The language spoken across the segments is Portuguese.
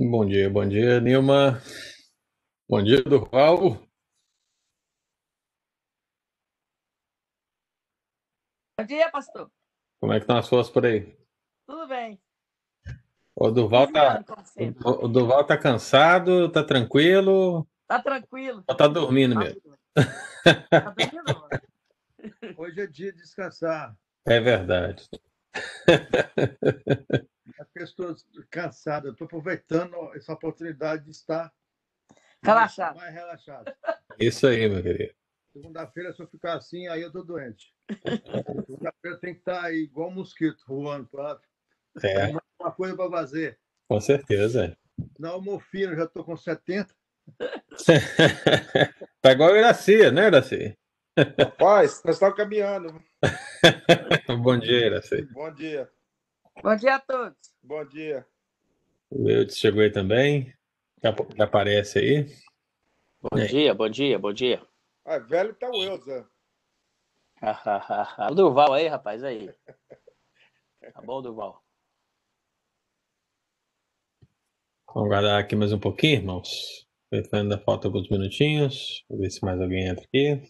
Bom dia, bom dia, Nilma. Bom dia, Durval. Bom dia, pastor. Como é que estão as forças por aí? Tudo bem. O Durval tá, o Durval tá cansado, tá tranquilo, Tá tranquilo. ou tá dormindo mesmo? Tá dormindo? Hoje é dia de descansar. É verdade. As pessoas cansadas. Eu estou aproveitando essa oportunidade de estar Relaxado. mais relaxado. Isso aí, meu querido. Segunda-feira, se eu ficar assim, aí eu tô doente. Segunda-feira tem que estar aí igual um mosquito voando para É, uma coisa para fazer. com certeza. Não, morfina, já estou com 70. Tá igual o Iraci, né, Iraci? Rapaz, nós estamos caminhando. Bom dia, Iraci. Bom dia. Bom dia a todos. Bom dia. O Eudes chegou aí também. Pouco ele aparece aí. Bom É. dia, bom dia, bom dia. Ah, velho tá o Elza. o Durval aí, rapaz, aí. Tá bom, Durval? Vamos aguardar aqui mais um pouquinho, irmãos. Ainda falta alguns minutinhos. Vou ver se mais alguém entra aqui.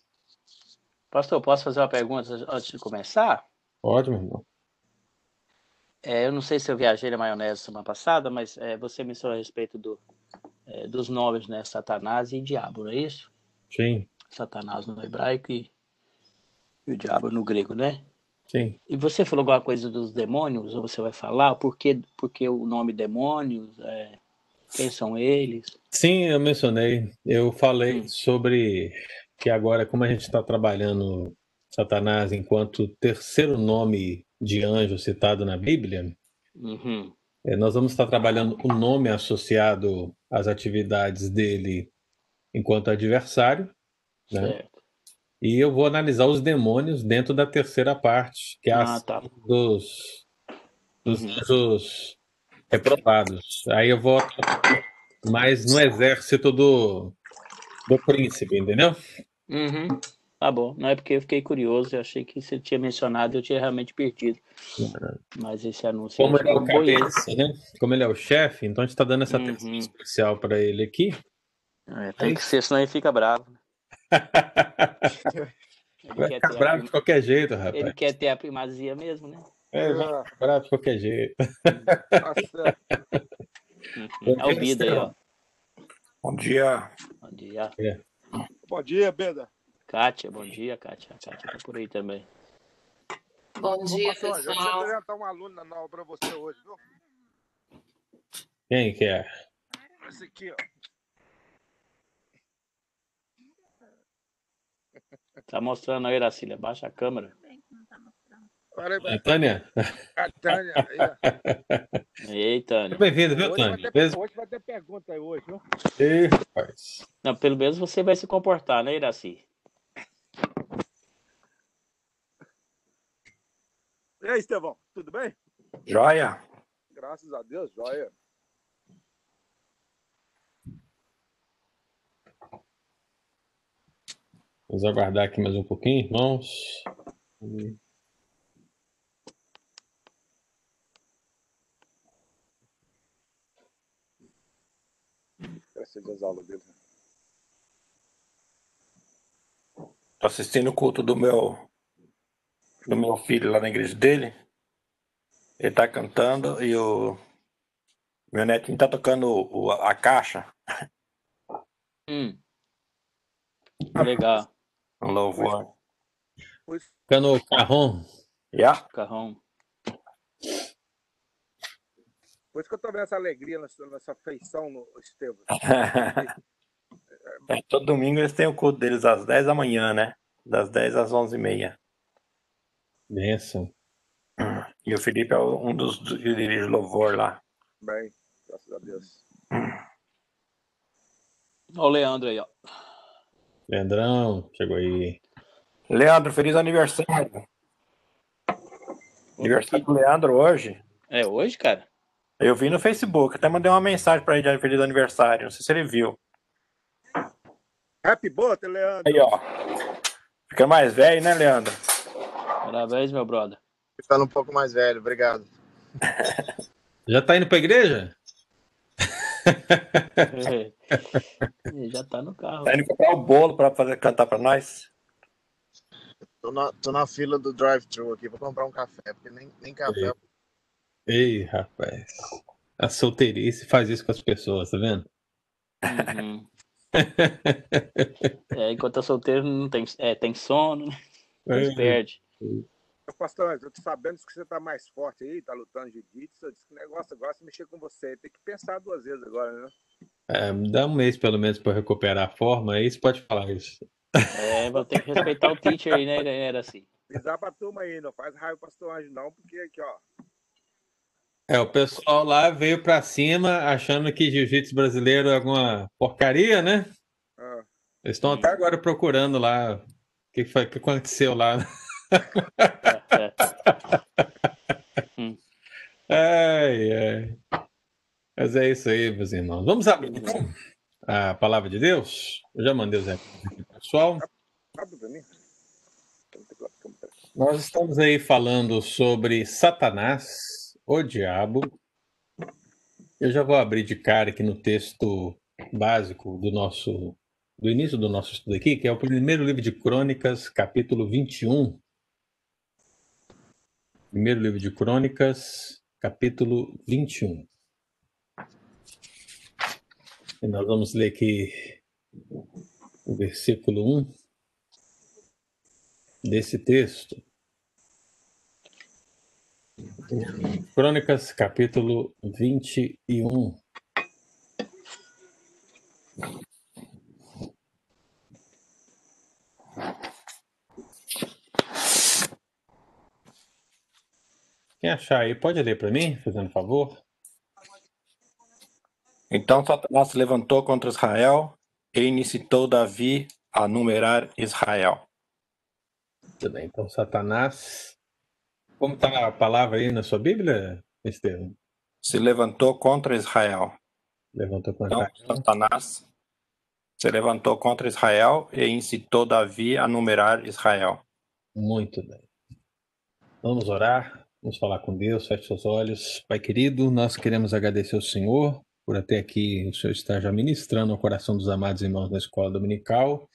Pastor, posso fazer uma pergunta antes de começar? Pode, meu irmão. É, eu não sei se eu viajei na maionese semana passada, mas é, você mencionou a respeito do, é, dos nomes, né? Satanás e diabo, não é isso? Sim, Satanás no hebraico e, e o diabo no grego, né? sim. E você falou alguma coisa dos demônios, ou você vai falar? Por que, por que o nome demônios? É, quem são eles? Sim, eu mencionei. Eu falei Hum. sobre que agora, como a gente está trabalhando Satanás enquanto terceiro nome de anjo citado na Bíblia, Uhum. eh, nós vamos estar trabalhando o nome associado às atividades dele enquanto adversário, né? Certo. E eu vou analisar os demônios dentro da terceira parte, que é a Ah, ação tá. dos, dos Uhum. anjos reprovados. Aí eu vou mais no exército do, do príncipe, entendeu? Uhum. Tá bom. Não é porque eu fiquei curioso, eu achei que você tinha mencionado eu tinha realmente perdido. Mas esse anúncio Como ele é o cabeça, né? Como ele é o chefe, então a gente está dando essa Uhum. atenção especial para ele aqui. É, tem que ser, senão ele fica bravo. Ele Vai quer, ficar ter a, bravo prim- de qualquer jeito, ele rapaz. quer ter a primazia mesmo, né? É, vai ficar bravo de qualquer jeito. tá. Uhum. É o Bida aí, ó. Bom dia. Bom dia. Bom dia, Beda. Kátia, bom dia, Kátia. A Kátia tá por aí também. Bom dia, Pastor, eu preciso pessoal. apresentar um aluno nova para você hoje, viu? Quem que é? Esse aqui, ó. Tá mostrando aí, Iracília. Baixa a câmera. Olha aí, É, Tânia? a Tânia. aí, ó. Eita, Tânia. Bem-vindo, viu, Hoje vai, Tânia? ter, hoje vai ter pergunta aí hoje, viu? Ei, rapaz. Não, pelo menos você vai se comportar, né, Iraci? E aí, Estevão, tudo bem? Joia? Graças a Deus, joia. Vamos aguardar aqui mais um pouquinho, irmãos. Graças às aulas dele. Tô assistindo o culto do meu do meu filho lá na igreja dele. Ele tá cantando e o meu netinho tá tocando o- a caixa, Hum. Legal. um louvor. Fica no carrão. Yeah. Carrão. Por isso que eu tô vendo essa alegria nessa, nessa feição no Estevão. É, todo domingo eles têm o culto deles às 10 da manhã, né? Das 10 às 11h30. Benção. E o Felipe é um dos que dirige o louvor lá. Bem, graças a Deus. Ó o Leandro aí, ó. Leandrão, chegou aí. Leandro, feliz aniversário. Aniversário do Leandro hoje. É hoje, cara? Eu vi no Facebook, até mandei uma mensagem pra ele de feliz aniversário. Não sei se ele viu. Happy birthday, Leandro. Aí, ó. Fica mais velho, né, Leandro? Parabéns, meu brother. Ficando um pouco mais velho, obrigado. Já tá indo pra igreja? Já tá no carro. Tá indo comprar o bolo pra fazer cantar pra nós? Tô na, tô na fila do drive-thru aqui pra comprar um café, porque nem, nem café. Ei, rapaz. A solteirice faz isso com as pessoas, tá vendo? Uhum. É, enquanto é solteiro não tem, é, tem sono, né? É. perde. Ô, Pastor eu tô sabendo que você tá mais forte aí, tá lutando jiu-jitsu. Eu disse que o negócio agora é se mexer com você. Tem que pensar duas vezes agora, né? É, dá um mês pelo menos pra eu recuperar a forma, aí você pode falar isso. É, vou ter que respeitar o teacher aí, né, galera? Assim. Avisar pra turma aí, não faz raiva pro Pastor Anjo, não, porque aqui, ó. É, o pessoal lá veio pra cima achando que jiu-jitsu brasileiro é alguma porcaria, né? ah, Eles estão até agora procurando lá o que foi que aconteceu lá. É, é. Ai, ai. Mas é isso aí, meus irmãos. Vamos abrir então, a palavra de Deus. Eu já mandei recados aqui, pessoal. abre pra mim. Nós estamos aí falando sobre Satanás, o diabo. Eu já vou abrir de cara aqui no texto básico do nosso do início do nosso estudo aqui, que é o primeiro livro de Crônicas, capítulo 21. Primeiro livro de Crônicas, capítulo 21. E nós vamos ler aqui o versículo 1 desse texto. Crônicas, capítulo 21. Quem achar aí, pode ler para mim, fazendo favor? Então Satanás se levantou contra Israel e incitou Davi a numerar Israel. Tudo bem, então Satanás. Como está a palavra aí na sua Bíblia, Estevam? Se levantou contra Israel. Levantou com Então a Satanás se levantou contra Israel e incitou Davi a numerar Israel. Muito bem. Vamos orar, vamos falar com Deus, feche seus olhos. Pai querido, nós queremos agradecer ao Senhor por até aqui o Senhor estar já ministrando ao coração dos amados irmãos da escola dominical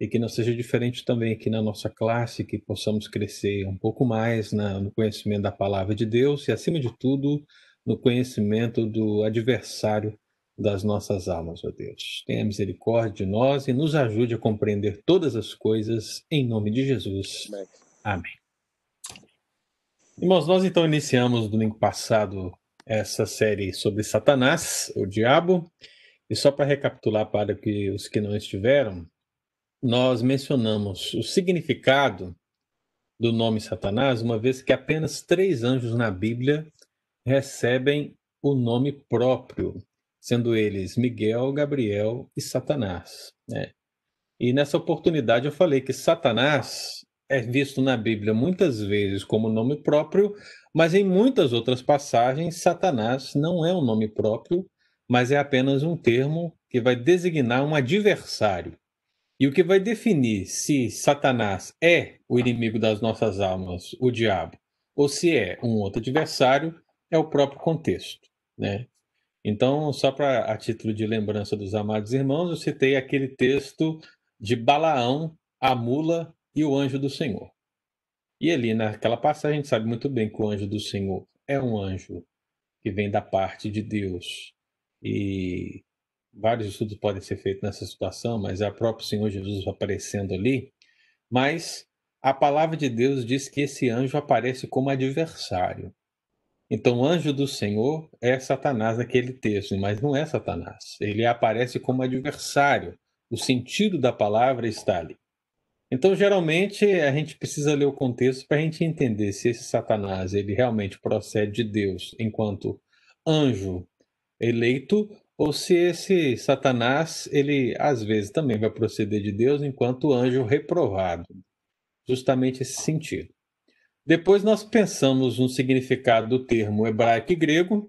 e que não seja diferente também aqui na nossa classe, que possamos crescer um pouco mais na, no conhecimento da palavra de Deus e, acima de tudo, no conhecimento do adversário das nossas almas, ó Deus. Tenha misericórdia de nós e nos ajude a compreender todas as coisas em nome de Jesus. Amém. Irmãos, nós então iniciamos no domingo passado essa série sobre Satanás, o diabo, e só para recapitular para que os que não estiveram, nós mencionamos o significado do nome Satanás, uma vez que apenas três anjos na Bíblia recebem o nome próprio, sendo eles Miguel, Gabriel e Satanás. né? E nessa oportunidade eu falei que Satanás é visto na Bíblia muitas vezes como nome próprio, mas em muitas outras passagens, Satanás não é um nome próprio, mas é apenas um termo que vai designar um adversário. E o que vai definir se Satanás é o inimigo das nossas almas, o diabo, ou se é um outro adversário, é o próprio contexto, né? Então, só para a título de lembrança dos amados irmãos, eu citei aquele texto de Balaão, a mula e o anjo do Senhor. E ali naquela passagem a gente sabe muito bem que o anjo do Senhor é um anjo que vem da parte de Deus. E vários estudos podem ser feitos nessa situação, mas é o próprio Senhor Jesus aparecendo ali. Mas a palavra de Deus diz que esse anjo aparece como adversário. Então, o anjo do Senhor é Satanás naquele texto, mas não é Satanás. Ele aparece como adversário. O sentido da palavra está ali. Então, geralmente, a gente precisa ler o contexto para a gente entender se esse Satanás ele realmente procede de Deus enquanto anjo eleito ou se esse Satanás ele às vezes também vai proceder de Deus enquanto anjo reprovado. Justamente esse sentido. Depois nós pensamos no significado do termo hebraico e grego,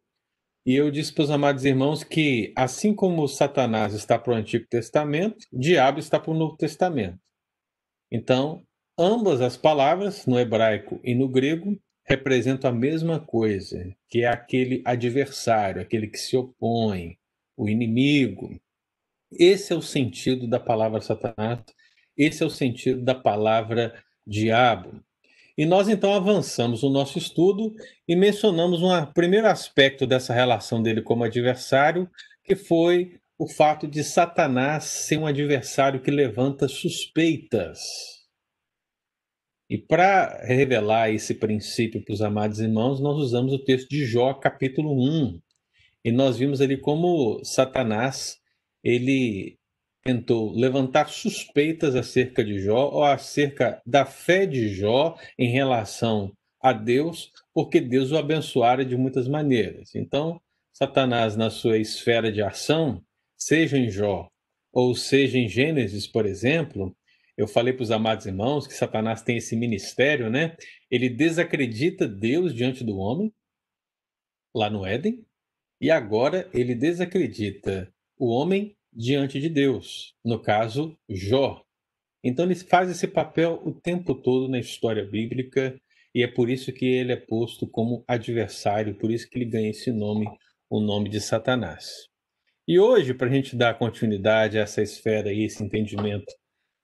e eu disse para os amados irmãos que, assim como Satanás está para o Antigo Testamento, diabo está para o Novo Testamento. Então, ambas as palavras, no hebraico e no grego, representam a mesma coisa, que é aquele adversário, aquele que se opõe, o inimigo. Esse é o sentido da palavra Satanás, esse é o sentido da palavra diabo. E nós então avançamos no nosso estudo e mencionamos um primeiro aspecto dessa relação dele como adversário, que foi o fato de Satanás ser um adversário que levanta suspeitas. E para revelar esse princípio para os amados irmãos, nós usamos o texto de Jó, capítulo 1. E nós vimos ali como Satanás ele tentou levantar suspeitas acerca de Jó ou acerca da fé de Jó em relação a Deus, porque Deus o abençoara de muitas maneiras. Então, Satanás, na sua esfera de ação, seja em Jó ou seja em Gênesis, por exemplo, eu falei para os amados irmãos que Satanás tem esse ministério, né? Ele desacredita Deus diante do homem, lá no Éden, e agora ele desacredita o homem diante de Deus, no caso, Jó. Então ele faz esse papel o tempo todo na história bíblica e é por isso que ele é posto como adversário, por isso que ele ganha esse nome, o nome de Satanás. E hoje, para a gente dar continuidade a essa esfera e esse entendimento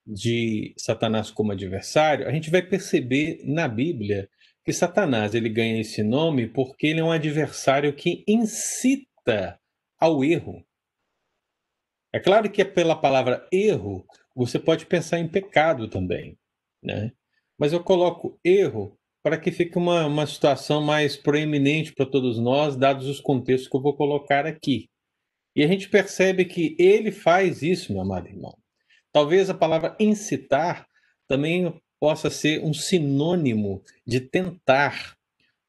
de Satanás como adversário, a gente vai perceber na Bíblia que Satanás ele ganha esse nome porque ele é um adversário que incita ao erro. É claro que é pela palavra erro você pode pensar em pecado também, né? Mas eu coloco erro para que fique uma, uma situação mais proeminente para todos nós, dados os contextos que eu vou colocar aqui. E a gente percebe que ele faz isso, meu amado irmão. Talvez a palavra incitar também possa ser um sinônimo de tentar,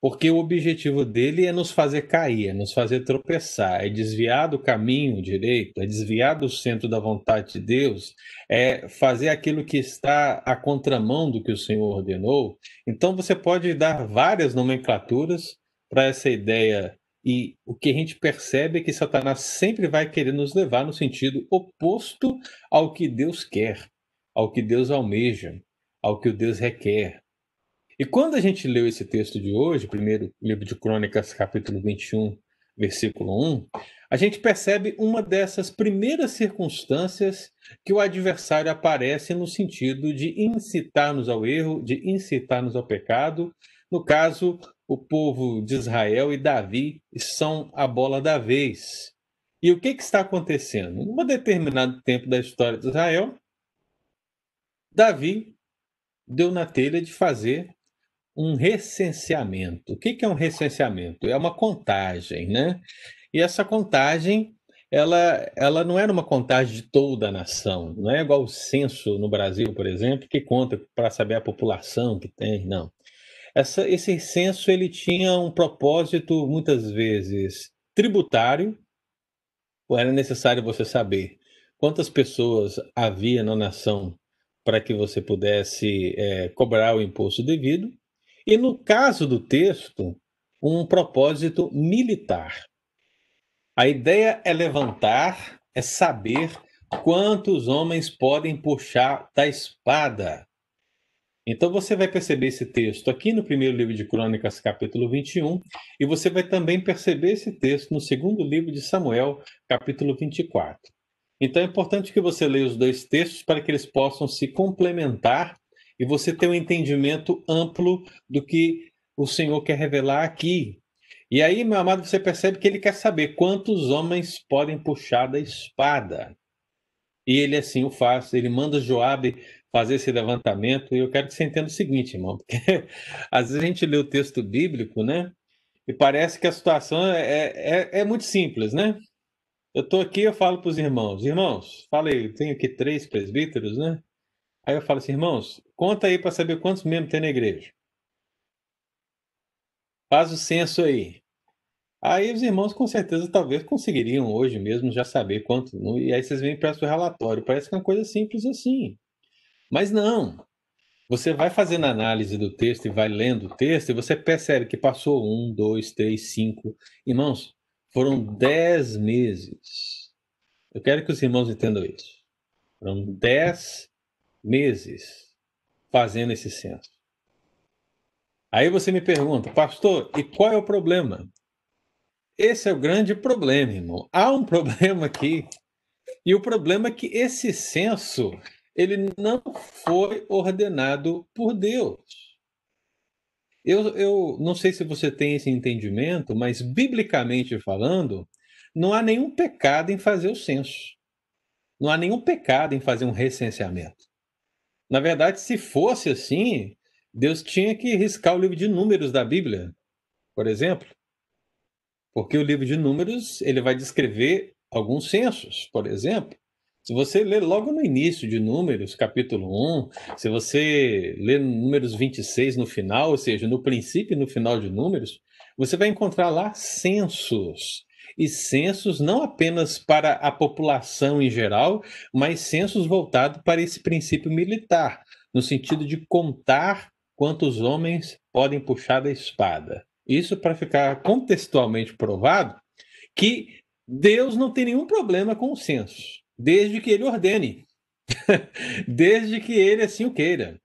porque o objetivo dele é nos fazer cair, é nos fazer tropeçar, é desviar do caminho direito, é desviar do centro da vontade de Deus, é fazer aquilo que está à contramão do que o Senhor ordenou. Então você pode dar várias nomenclaturas para essa ideia e o que a gente percebe é que Satanás sempre vai querer nos levar no sentido oposto ao que Deus quer, ao que Deus almeja, ao que o Deus requer. E quando a gente leu esse texto de hoje, primeiro livro de Crônicas, capítulo 21, versículo 1, a gente percebe uma dessas primeiras circunstâncias que o adversário aparece no sentido de incitar-nos ao erro, de incitar-nos ao pecado. No caso, o povo de Israel e Davi são a bola da vez. E o que, que está acontecendo? Em um determinado tempo da história de Israel, Davi deu na telha de fazer um recenseamento. O que, é um recenseamento? É uma contagem, né? E essa contagem, ela, ela não era uma contagem de toda a nação, não é igual o censo no Brasil, por exemplo, que conta para saber a população que tem, não. Essa, esse censo ele tinha um propósito muitas vezes tributário, era necessário você saber quantas pessoas havia na nação para que você pudesse é, cobrar o imposto devido, e no caso do texto, um propósito militar. A ideia é levantar, é saber quantos homens podem puxar da espada então você vai perceber esse texto aqui no primeiro livro de Crônicas, capítulo 21, e você vai também perceber esse texto no segundo livro de Samuel, capítulo 24. Então é importante que você leia os dois textos para que eles possam se complementar e você ter um entendimento amplo do que o Senhor quer revelar aqui. E aí, meu amado, você percebe que ele quer saber quantos homens podem puxar da espada. E ele assim o faz, ele manda Joabe fazer esse levantamento. E eu quero que você entenda o seguinte, irmão, porque às vezes a gente lê o texto bíblico, né? E parece que a situação é, é, é muito simples, né? Eu estou aqui, eu falo para os irmãos, irmãos, falei, tenho aqui três presbíteros, né? Aí eu falo assim, irmãos, conta aí para saber quantos membros tem na igreja. Faz o censo aí. Aí os irmãos com certeza talvez conseguiriam hoje mesmo já saber quanto. E aí vocês vêm para o relatório. Parece que é uma coisa simples assim. Mas não. Você vai fazendo análise do texto e vai lendo o texto e você percebe que passou um, dois, três, cinco. Irmãos, foram dez meses. Eu quero que os irmãos entendam isso. Foram dez meses fazendo esse censo. Aí você me pergunta, pastor, e qual é o problema? esse é o grande problema, irmão. Há um problema aqui. E o problema é que esse censo, ele não foi ordenado por Deus. Eu, eu não sei se você tem esse entendimento, mas biblicamente falando, não há nenhum pecado em fazer o censo. Não há nenhum pecado em fazer um recenseamento. Na verdade, se fosse assim, Deus tinha que riscar o livro de números da Bíblia, por exemplo. Porque o livro de números, ele vai descrever alguns censos, por exemplo. Se você ler logo no início de Números, capítulo 1, se você ler Números 26 no final, ou seja, no princípio e no final de Números, você vai encontrar lá censos. E censos não apenas para a população em geral, mas censos voltados para esse princípio militar, no sentido de contar quantos homens podem puxar da espada. Isso para ficar contextualmente provado que Deus não tem nenhum problema com o censo desde que ele ordene, desde que ele assim o queira.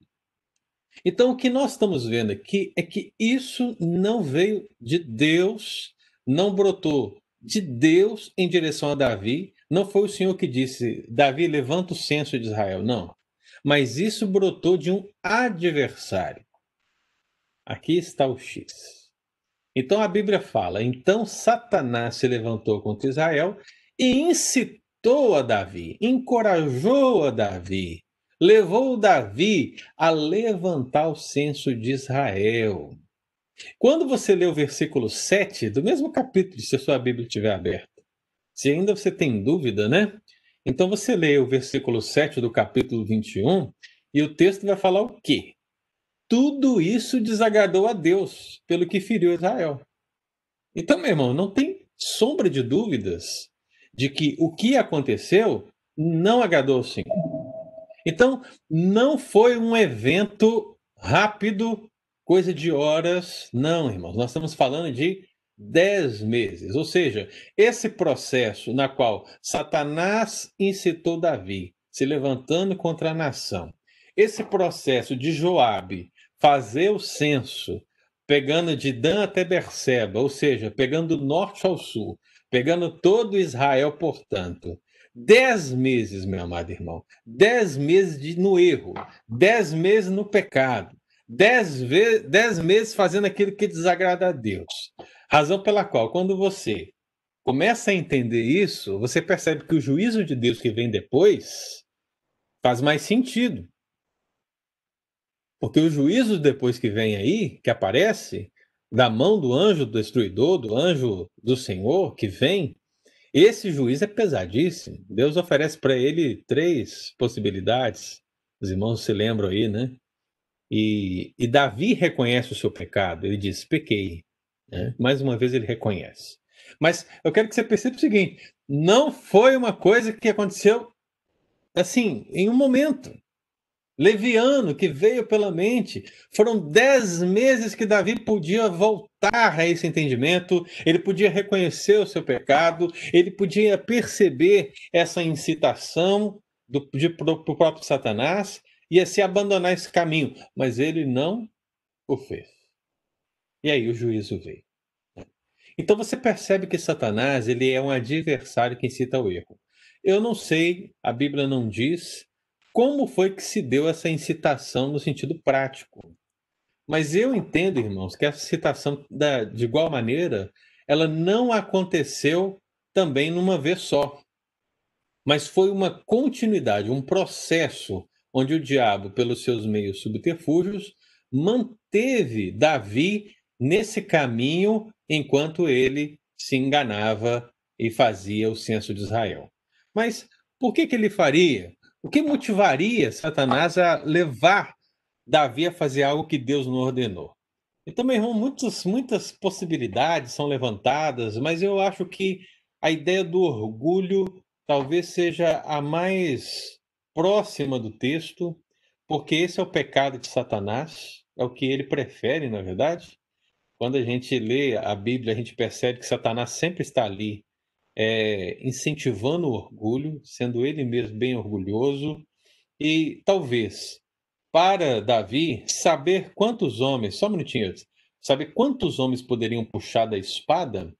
Então, o que nós estamos vendo aqui é que isso não veio de Deus, não brotou de Deus em direção a Davi. Não foi o Senhor que disse, Davi, levanta o censo de Israel. Não. Mas isso brotou de um adversário. Aqui está o X. Então a Bíblia fala: então Satanás se levantou contra Israel e incitou incitou a Davi, encorajou a Davi, levou Davi a levantar o censo de Israel. Quando você lê o versículo 7 do mesmo capítulo, se a sua Bíblia estiver aberta, se ainda você tem dúvida, né? Então você lê o versículo 7 do capítulo 21 e o texto vai falar o quê? Tudo isso desagradou a Deus pelo que feriu Israel. Então, meu irmão, não tem sombra de dúvidas de que o que aconteceu não agradou Senhor. Então, não foi um evento rápido, coisa de horas, não, irmãos. Nós estamos falando de dez meses. Ou seja, esse processo na qual Satanás incitou Davi, se levantando contra a nação, esse processo de Joabe fazer o censo, pegando de Dan até Berseba, ou seja, pegando do norte ao sul, pegando todo Israel, portanto, dez meses, meu amado irmão, dez meses de, no erro, dez meses no pecado, dez, ve dez meses fazendo aquilo que desagrada a Deus. Razão pela qual, quando você começa a entender isso, você percebe que o juízo de Deus que vem depois faz mais sentido. Porque o juízo depois que vem aí, que aparece, da mão do anjo destruidor, do anjo do Senhor que vem, esse juiz é pesadíssimo. Deus oferece para ele três possibilidades. Os irmãos se lembram aí, né? E, e Davi reconhece o seu pecado. Ele diz: pequei. Né? Mais uma vez ele reconhece. Mas eu quero que você perceba o seguinte: não foi uma coisa que aconteceu assim, em um momento leviano que veio pela mente. Foram dez meses que Davi podia voltar a esse entendimento, ele podia reconhecer o seu pecado, ele podia perceber essa incitação do, de, do, do próprio Satanás e se abandonar esse caminho, mas ele não o fez. E aí o juízo veio. Então você percebe que Satanás ele é um adversário que incita ao erro. Eu não sei, a Bíblia não diz, como foi que se deu essa incitação no sentido prático. Mas eu entendo, irmãos, que essa citação, de igual maneira, ela não aconteceu também numa vez só. Mas foi uma continuidade, um processo onde o diabo, pelos seus meios subterfúgios, manteve Davi nesse caminho enquanto ele se enganava e fazia o censo de Israel. Mas por que, que ele faria? O que motivaria Satanás a levar Davi a fazer algo que Deus não ordenou? Então, meu irmão, muitas, muitas possibilidades são levantadas, mas eu acho que a ideia do orgulho talvez seja a mais próxima do texto, porque esse é o pecado de Satanás, é o que ele prefere, na verdade. Quando a gente lê a Bíblia, a gente percebe que Satanás sempre está ali é, incentivando o orgulho, sendo ele mesmo bem orgulhoso, e talvez para Davi saber quantos homens, só um minutinho, saber quantos homens poderiam puxar da espada,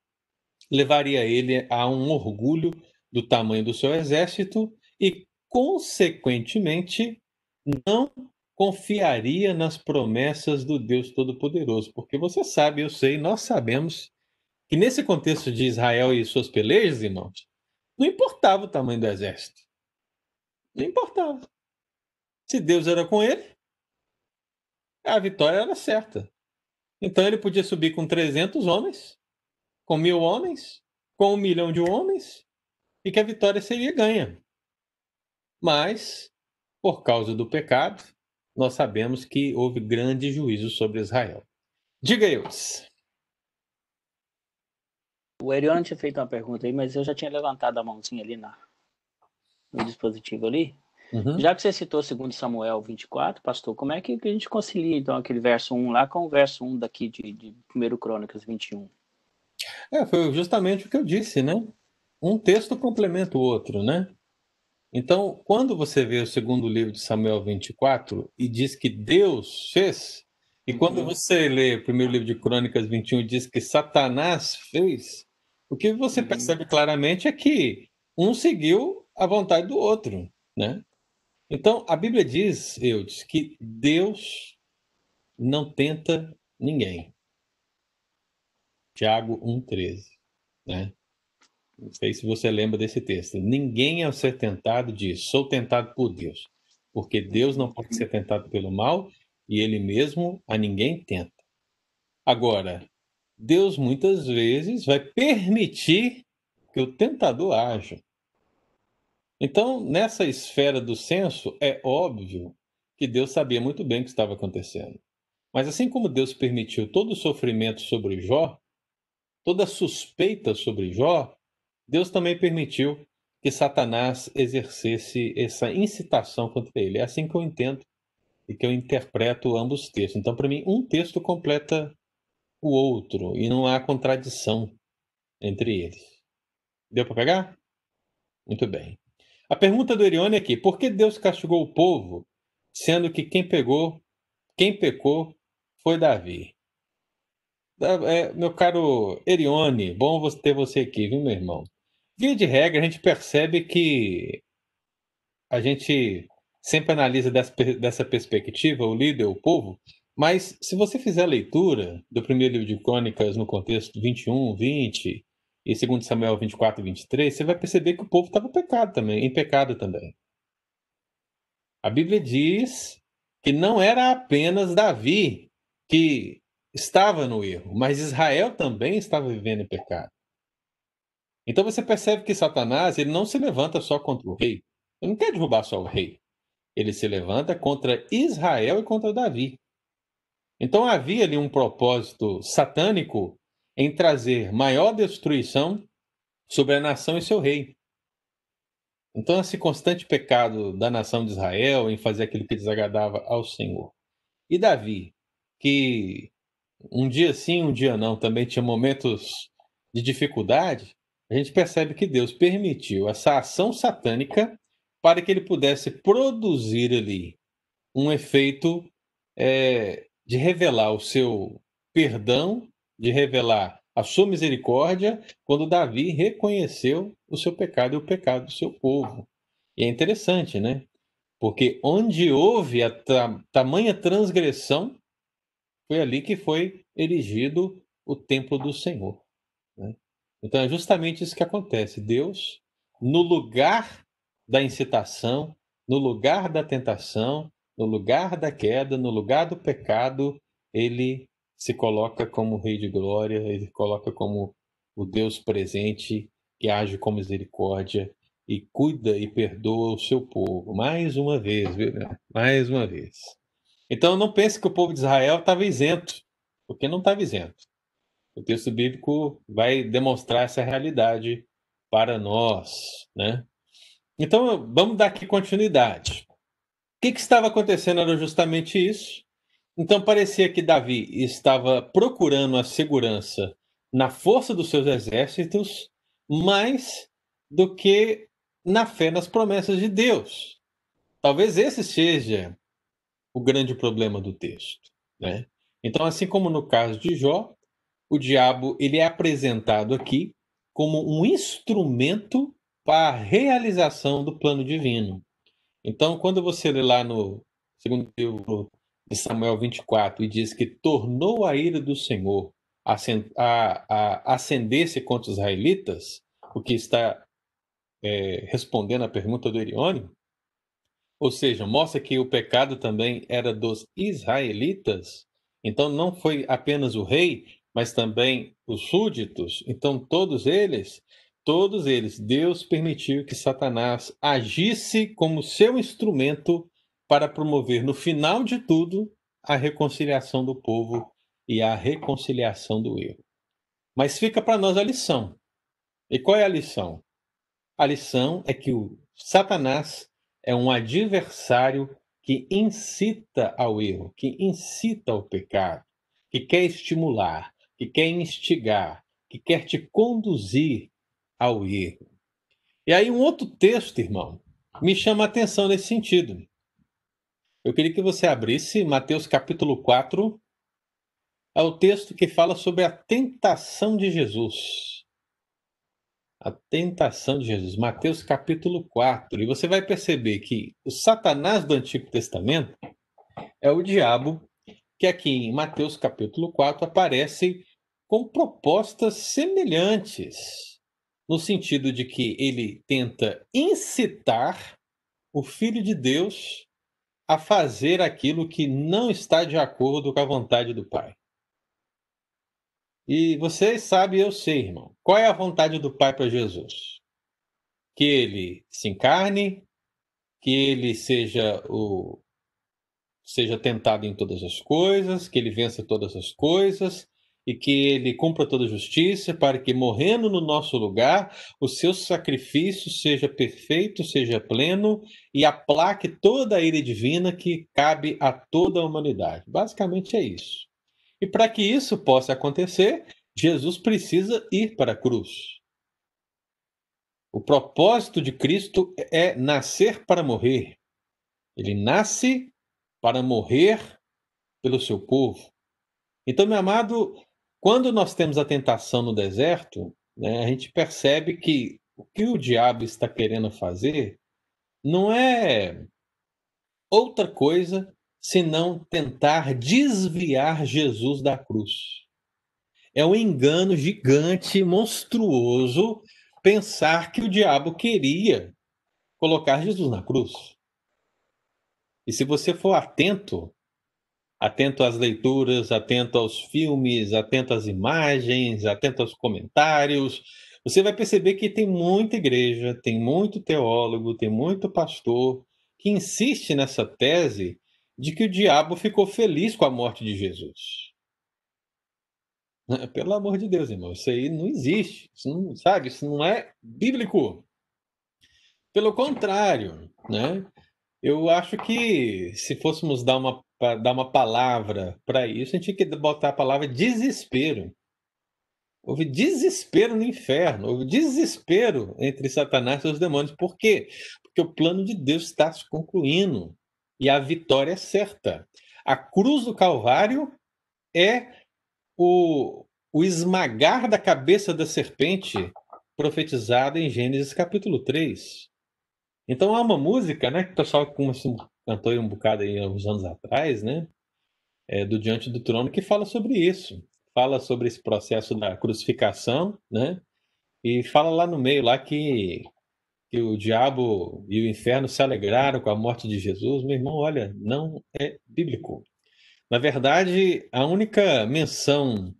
levaria ele a um orgulho do tamanho do seu exército e, consequentemente, não confiaria nas promessas do Deus Todo-Poderoso. Porque você sabe, eu sei, nós sabemos que nesse contexto de Israel e suas pelejas, irmãos, não importava o tamanho do exército. Não importava. Se Deus era com ele, a vitória era certa. Então ele podia subir com 300 homens, com mil homens, com um milhão de homens, e que a vitória seria ganha. Mas, por causa do pecado, nós sabemos que houve grande juízo sobre Israel. Diga, Eus. O Erione tinha feito uma pergunta aí, mas eu já tinha levantado a mãozinha ali na, no dispositivo ali. Uhum. Já que você citou 2 Samuel 24, pastor, como é que a gente concilia então aquele verso 1 lá com o verso 1 daqui de, de 1 Crônicas 21? É, foi justamente o que eu disse, né? Um texto complementa o outro, né? Então, quando você vê o segundo livro de Samuel 24 e diz que Deus fez, e quando uhum. você lê o primeiro livro de Crônicas 21 e diz que Satanás fez, o que você uhum. percebe claramente é que um seguiu a vontade do outro, né? Então, a Bíblia diz, Eudes, que Deus não tenta ninguém. Tiago 1,13, né? Não sei se você lembra desse texto. Ninguém ao ser tentado diz, sou tentado por Deus. Porque Deus não pode ser tentado pelo mal e ele mesmo a ninguém tenta. Agora, Deus muitas vezes vai permitir que o tentador haja. Então, nessa esfera do senso, é óbvio que Deus sabia muito bem o que estava acontecendo. Mas assim como Deus permitiu todo o sofrimento sobre Jó, toda suspeita sobre Jó, Deus também permitiu que Satanás exercesse essa incitação contra ele. É assim que eu entendo e que eu interpreto ambos os textos. Então, para mim, um texto completa o outro e não há contradição entre eles. Deu para pegar? Muito bem. A pergunta do Erione é aqui: por que Deus castigou o povo, sendo que quem pegou, quem pecou foi Davi? É, meu caro Erione, bom ter você aqui, viu, meu irmão? Via de regra, a gente percebe que a gente sempre analisa dessa, dessa perspectiva, o líder, o povo, mas se você fizer a leitura do primeiro livro de Crônicas no contexto 21, 20 e 2 Samuel 24 23, você vai perceber que o povo estava pecado também, em pecado também. A Bíblia diz que não era apenas Davi que estava no erro, mas Israel também estava vivendo em pecado. Então você percebe que Satanás ele não se levanta só contra o rei. Ele não quer derrubar só o rei. Ele se levanta contra Israel e contra Davi. Então havia ali um propósito satânico em trazer maior destruição sobre a nação e seu rei. Então esse constante pecado da nação de Israel em fazer aquilo que desagradava ao Senhor. E Davi, que um dia sim, um dia não, também tinha momentos de dificuldade, a gente percebe que Deus permitiu essa ação satânica para que ele pudesse produzir ali um efeito é, de revelar o seu perdão, de revelar a sua misericórdia, quando Davi reconheceu o seu pecado e o pecado do seu povo. E é interessante, né? Porque onde houve a ta tamanha transgressão, foi ali que foi erigido o templo do Senhor. Né? Então é justamente isso que acontece. Deus, no lugar da incitação, no lugar da tentação, no lugar da queda, no lugar do pecado, ele se coloca como Rei de Glória, ele coloca como o Deus presente que age com misericórdia e cuida e perdoa o seu povo. Mais uma vez, viu? Mais uma vez. Então não pense que o povo de Israel estava isento, porque não estava isento. O texto bíblico vai demonstrar essa realidade para nós, né? Então, vamos dar aqui continuidade. Que, que estava acontecendo era justamente isso. Então, parecia que Davi estava procurando a segurança na força dos seus exércitos mais do que na fé nas promessas de Deus. Talvez esse seja o grande problema do texto. Né? Então, assim como no caso de Jó, o diabo ele é apresentado aqui como um instrumento para a realização do plano divino. Então, quando você lê lá no segundo livro de Samuel 24 e diz que tornou a ira do Senhor a, a, acender-se contra os israelitas, o que está é, respondendo à pergunta do Erione, ou seja, mostra que o pecado também era dos israelitas, então não foi apenas o rei, mas também os súditos, então todos eles, todos eles, Deus permitiu que Satanás agisse como seu instrumento para promover no final de tudo a reconciliação do povo e a reconciliação do erro. Mas fica para nós a lição. E qual é a lição? A lição é que o Satanás é um adversário que incita ao erro, que incita ao pecado, que quer estimular, que quer instigar, que quer te conduzir ao erro. E aí, um outro texto, irmão, me chama a atenção nesse sentido. Eu queria que você abrisse Mateus capítulo 4, é o texto que fala sobre a tentação de Jesus. A tentação de Jesus, Mateus capítulo 4. E você vai perceber que o Satanás do Antigo Testamento é o diabo que aqui em Mateus capítulo 4 aparece com propostas semelhantes, no sentido de que ele tenta incitar o Filho de Deus a fazer aquilo que não está de acordo com a vontade do Pai. E vocês sabem, eu sei, irmão, qual é a vontade do Pai para Jesus? Que ele se encarne, que ele seja o seja tentado em todas as coisas, que ele vença todas as coisas, e que ele cumpra toda a justiça, para que, morrendo no nosso lugar, o seu sacrifício seja perfeito, seja pleno e aplaque toda a ira divina que cabe a toda a humanidade. Basicamente é isso. E para que isso possa acontecer, Jesus precisa ir para a cruz. O propósito de Cristo é nascer para morrer. Ele nasce para morrer pelo seu povo. Então, meu amado, quando nós temos a tentação no deserto, né, a gente percebe que o que o diabo está querendo fazer não é outra coisa senão tentar desviar Jesus da cruz. É um engano gigante, monstruoso, pensar que o diabo queria colocar Jesus na cruz. E se você for atento, atento às leituras, atento aos filmes, atento às imagens, atento aos comentários, você vai perceber que tem muita igreja, tem muito teólogo, tem muito pastor que insiste nessa tese de que o diabo ficou feliz com a morte de Jesus. Pelo amor de Deus, irmão, isso aí não existe. Isso não, sabe, isso não é bíblico. Pelo contrário, né? Eu acho que se fôssemos dar uma para dar uma palavra para isso, a gente tinha que botar a palavra desespero. Houve desespero no inferno, houve desespero entre Satanás e os demônios. Por quê? Porque o plano de Deus está se concluindo e a vitória é certa. A cruz do Calvário é o, o esmagar da cabeça da serpente profetizada em Gênesis capítulo 3. Então há uma música, né, que o pessoal cantou um bocado aí uns anos atrás, né? É, do Diante do Trono, que fala sobre isso. Fala sobre esse processo da crucificação, né? E fala lá no meio lá que, que o diabo e o inferno se alegraram com a morte de Jesus. Meu irmão, olha, não é bíblico. Na verdade, a única menção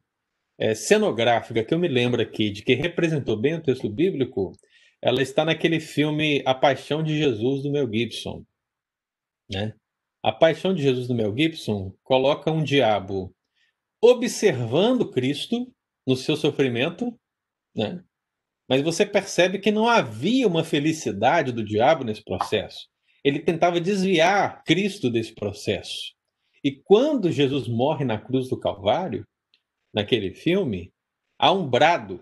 é, cenográfica que eu me lembro aqui de que representou bem o texto bíblico, ela está naquele filme A Paixão de Jesus do Mel Gibson. Né? A Paixão de Jesus do Mel Gibson coloca um diabo observando Cristo no seu sofrimento, né? mas você percebe que não havia uma felicidade do diabo nesse processo. Ele tentava desviar Cristo desse processo. E quando Jesus morre na cruz do Calvário, naquele filme, há um brado,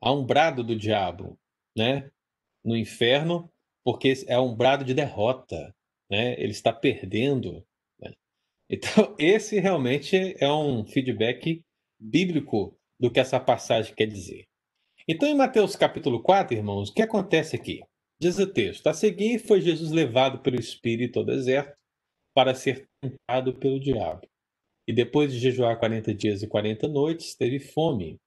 há um brado do diabo, né? No inferno, porque é um brado de derrota né? Ele está perdendo. Né? Então, esse realmente é um feedback bíblico do que essa passagem quer dizer. Então, em Mateus capítulo 4, irmãos, o que acontece aqui? Diz o texto: A seguir foi Jesus levado pelo Espírito ao deserto para ser tentado pelo diabo. E depois de jejuar 40 dias e 40 noites, teve fome.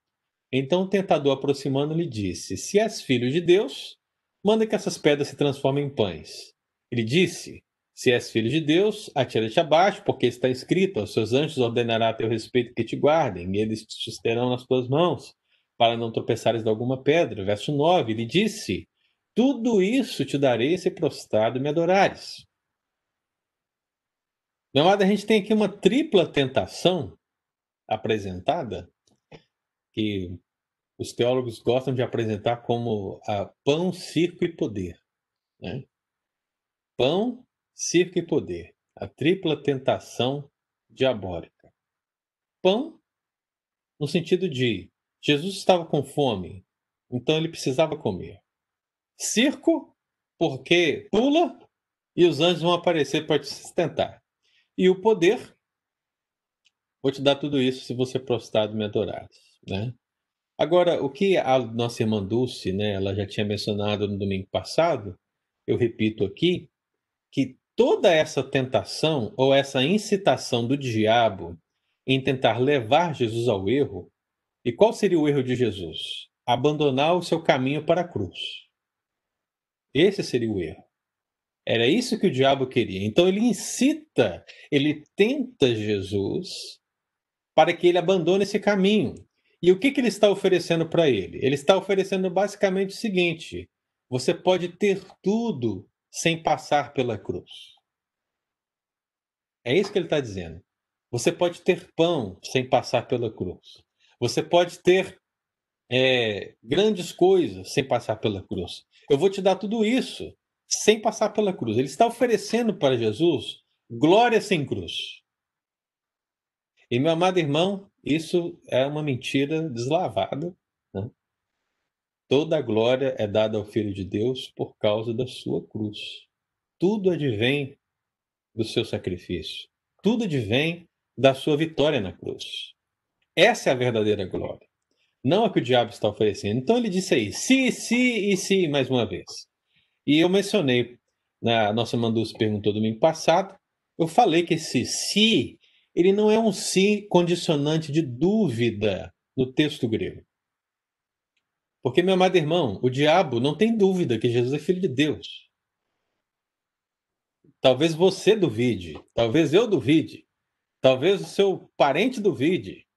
Então o tentador, aproximando-lhe, disse: Se és filho de Deus, manda que essas pedras se transformem em pães. Ele disse: Se és filho de Deus, atira-te abaixo, porque está escrito: Aos seus anjos ordenará a teu respeito que te guardem, e eles te susterão nas tuas mãos, para não tropeçares de alguma pedra. Verso 9: Ele disse: Tudo isso te darei se prostrado me adorares. Meu amado, a gente tem aqui uma tripla tentação apresentada, que os teólogos gostam de apresentar como a pão, circo e poder. Né? Pão, circo e poder. A tripla tentação diabólica. Pão, no sentido de Jesus estava com fome, então ele precisava comer. Circo, porque pula e os anjos vão aparecer para te sustentar. E o poder, vou te dar tudo isso se você prostrado me adorares. Né? Agora, o que a nossa irmã Dulce, né, ela já tinha mencionado no domingo passado, eu repito aqui, que toda essa tentação ou essa incitação do diabo em tentar levar Jesus ao erro, e qual seria o erro de Jesus? Abandonar o seu caminho para a cruz. Esse seria o erro. Era isso que o diabo queria. Então ele incita, ele tenta Jesus para que ele abandone esse caminho. E o que, que ele está oferecendo para ele? Ele está oferecendo basicamente o seguinte: você pode ter tudo sem passar pela cruz. É isso que ele está dizendo. Você pode ter pão sem passar pela cruz. Você pode ter é, grandes coisas sem passar pela cruz. Eu vou te dar tudo isso sem passar pela cruz. Ele está oferecendo para Jesus glória sem cruz. E, meu amado irmão, isso é uma mentira deslavada. Né? Toda a glória é dada ao Filho de Deus por causa da sua cruz. Tudo advém do seu sacrifício. Tudo advém da sua vitória na cruz. Essa é a verdadeira glória. Não a que o diabo está oferecendo. Então ele disse aí, se, se e se, mais uma vez. E eu mencionei, na nossa Mandus perguntou domingo passado, eu falei que esse se, ele não é um se condicionante de dúvida no texto grego. Porque, meu amado irmão, o diabo não tem dúvida que Jesus é filho de Deus. Talvez você duvide, talvez eu duvide, talvez o seu parente duvide,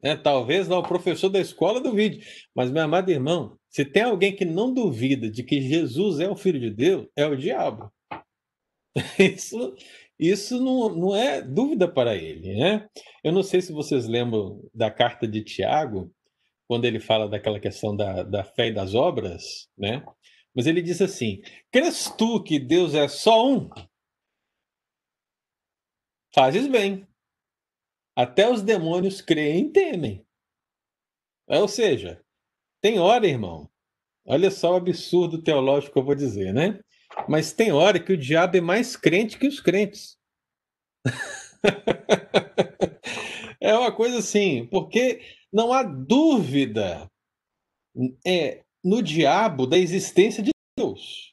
né? Talvez o professor da escola duvide. Mas, meu amado irmão, se tem alguém que não duvida de que Jesus é o Filho de Deus, é o diabo. Isso, isso não, não é dúvida para ele. Né? Eu não sei se vocês lembram da carta de Tiago, quando ele fala daquela questão da, da fé e das obras, né? Mas ele diz assim: Crês tu que Deus é só um? Fazes bem. Até os demônios creem e temem. É, ou seja, tem hora, irmão. Olha só o absurdo teológico que eu vou dizer, né? Mas tem hora que o diabo é mais crente que os crentes. é uma coisa assim, porque não há dúvida é, no diabo da existência de Deus.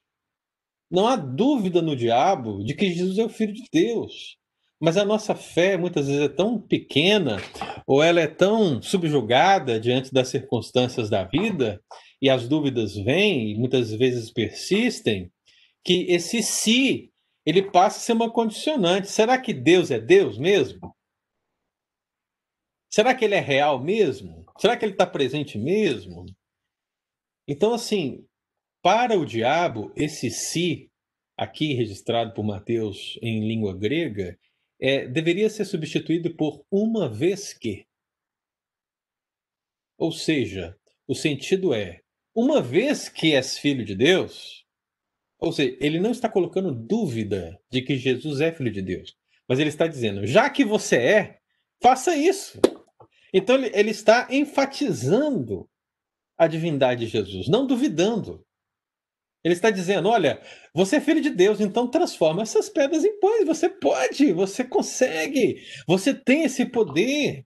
Não há dúvida no diabo de que Jesus é o Filho de Deus. Mas a nossa fé muitas vezes é tão pequena, ou ela é tão subjugada diante das circunstâncias da vida, e as dúvidas vêm, e muitas vezes persistem, que esse si ele passa a ser uma condicionante. Será que Deus é Deus mesmo? Será que ele é real mesmo? Será que ele está presente mesmo? Então, assim, para o diabo, esse si, aqui registrado por Mateus em língua grega, é, deveria ser substituído por uma vez que. Ou seja, o sentido é, uma vez que és filho de Deus, ou seja, ele não está colocando dúvida de que Jesus é filho de Deus, mas ele está dizendo, já que você é, faça isso. Então ele, ele está enfatizando a divindade de Jesus, não duvidando. Ele está dizendo: olha, você é filho de Deus, então transforma essas pedras em pães. Você pode, você consegue, você tem esse poder.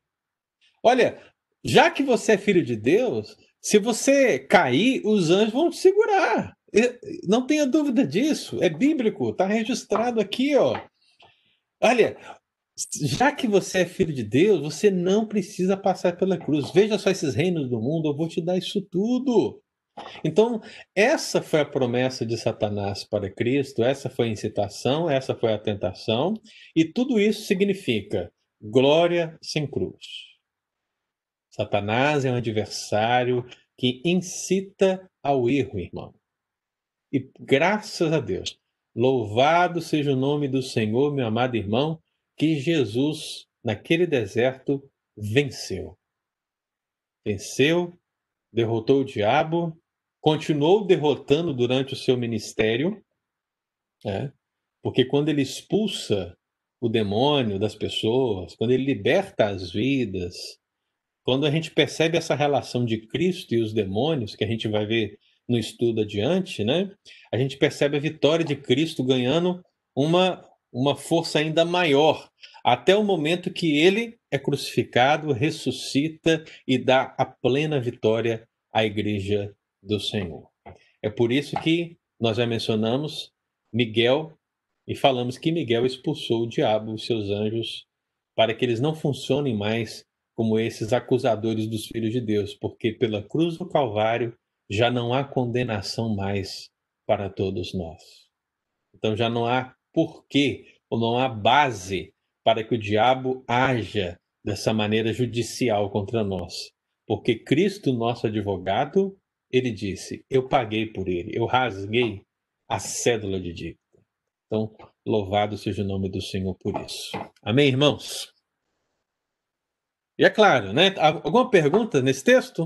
Olha, já que você é filho de Deus, Se você cair, os anjos vão te segurar. Não tenha dúvida disso. É bíblico, está registrado aqui, ó. Olha, já que você é filho de Deus, você não precisa passar pela cruz. Veja só esses reinos do mundo, eu vou te dar isso tudo. Então, essa foi a promessa de Satanás para Cristo, essa foi a incitação, essa foi a tentação, e tudo isso significa glória sem cruz. Satanás é um adversário que incita ao erro, irmão. E graças a Deus, louvado seja o nome do Senhor, meu amado irmão, que Jesus, naquele deserto, venceu. Venceu, derrotou o diabo, continuou derrotando durante o seu ministério, né? porque quando ele expulsa o demônio das pessoas, quando ele liberta as vidas, quando a gente percebe essa relação de Cristo e os demônios, que a gente vai ver no estudo adiante, né? A gente percebe a vitória de Cristo ganhando uma, uma força ainda maior, até o momento que ele é crucificado, ressuscita e dá a plena vitória à igreja do Senhor. É por isso que nós já mencionamos Miguel e falamos que Miguel expulsou o diabo, os seus anjos, para que eles não funcionem mais como esses acusadores dos filhos de Deus, porque pela cruz do Calvário já não há condenação mais para todos nós. Então já não há porquê ou não há base para que o diabo haja dessa maneira judicial contra nós. Porque Cristo, nosso advogado, ele disse: Eu paguei por ele, eu rasguei a cédula de dívida. Então, louvado seja o nome do Senhor por isso. Amém, irmãos? E é claro, né? Alguma pergunta nesse texto?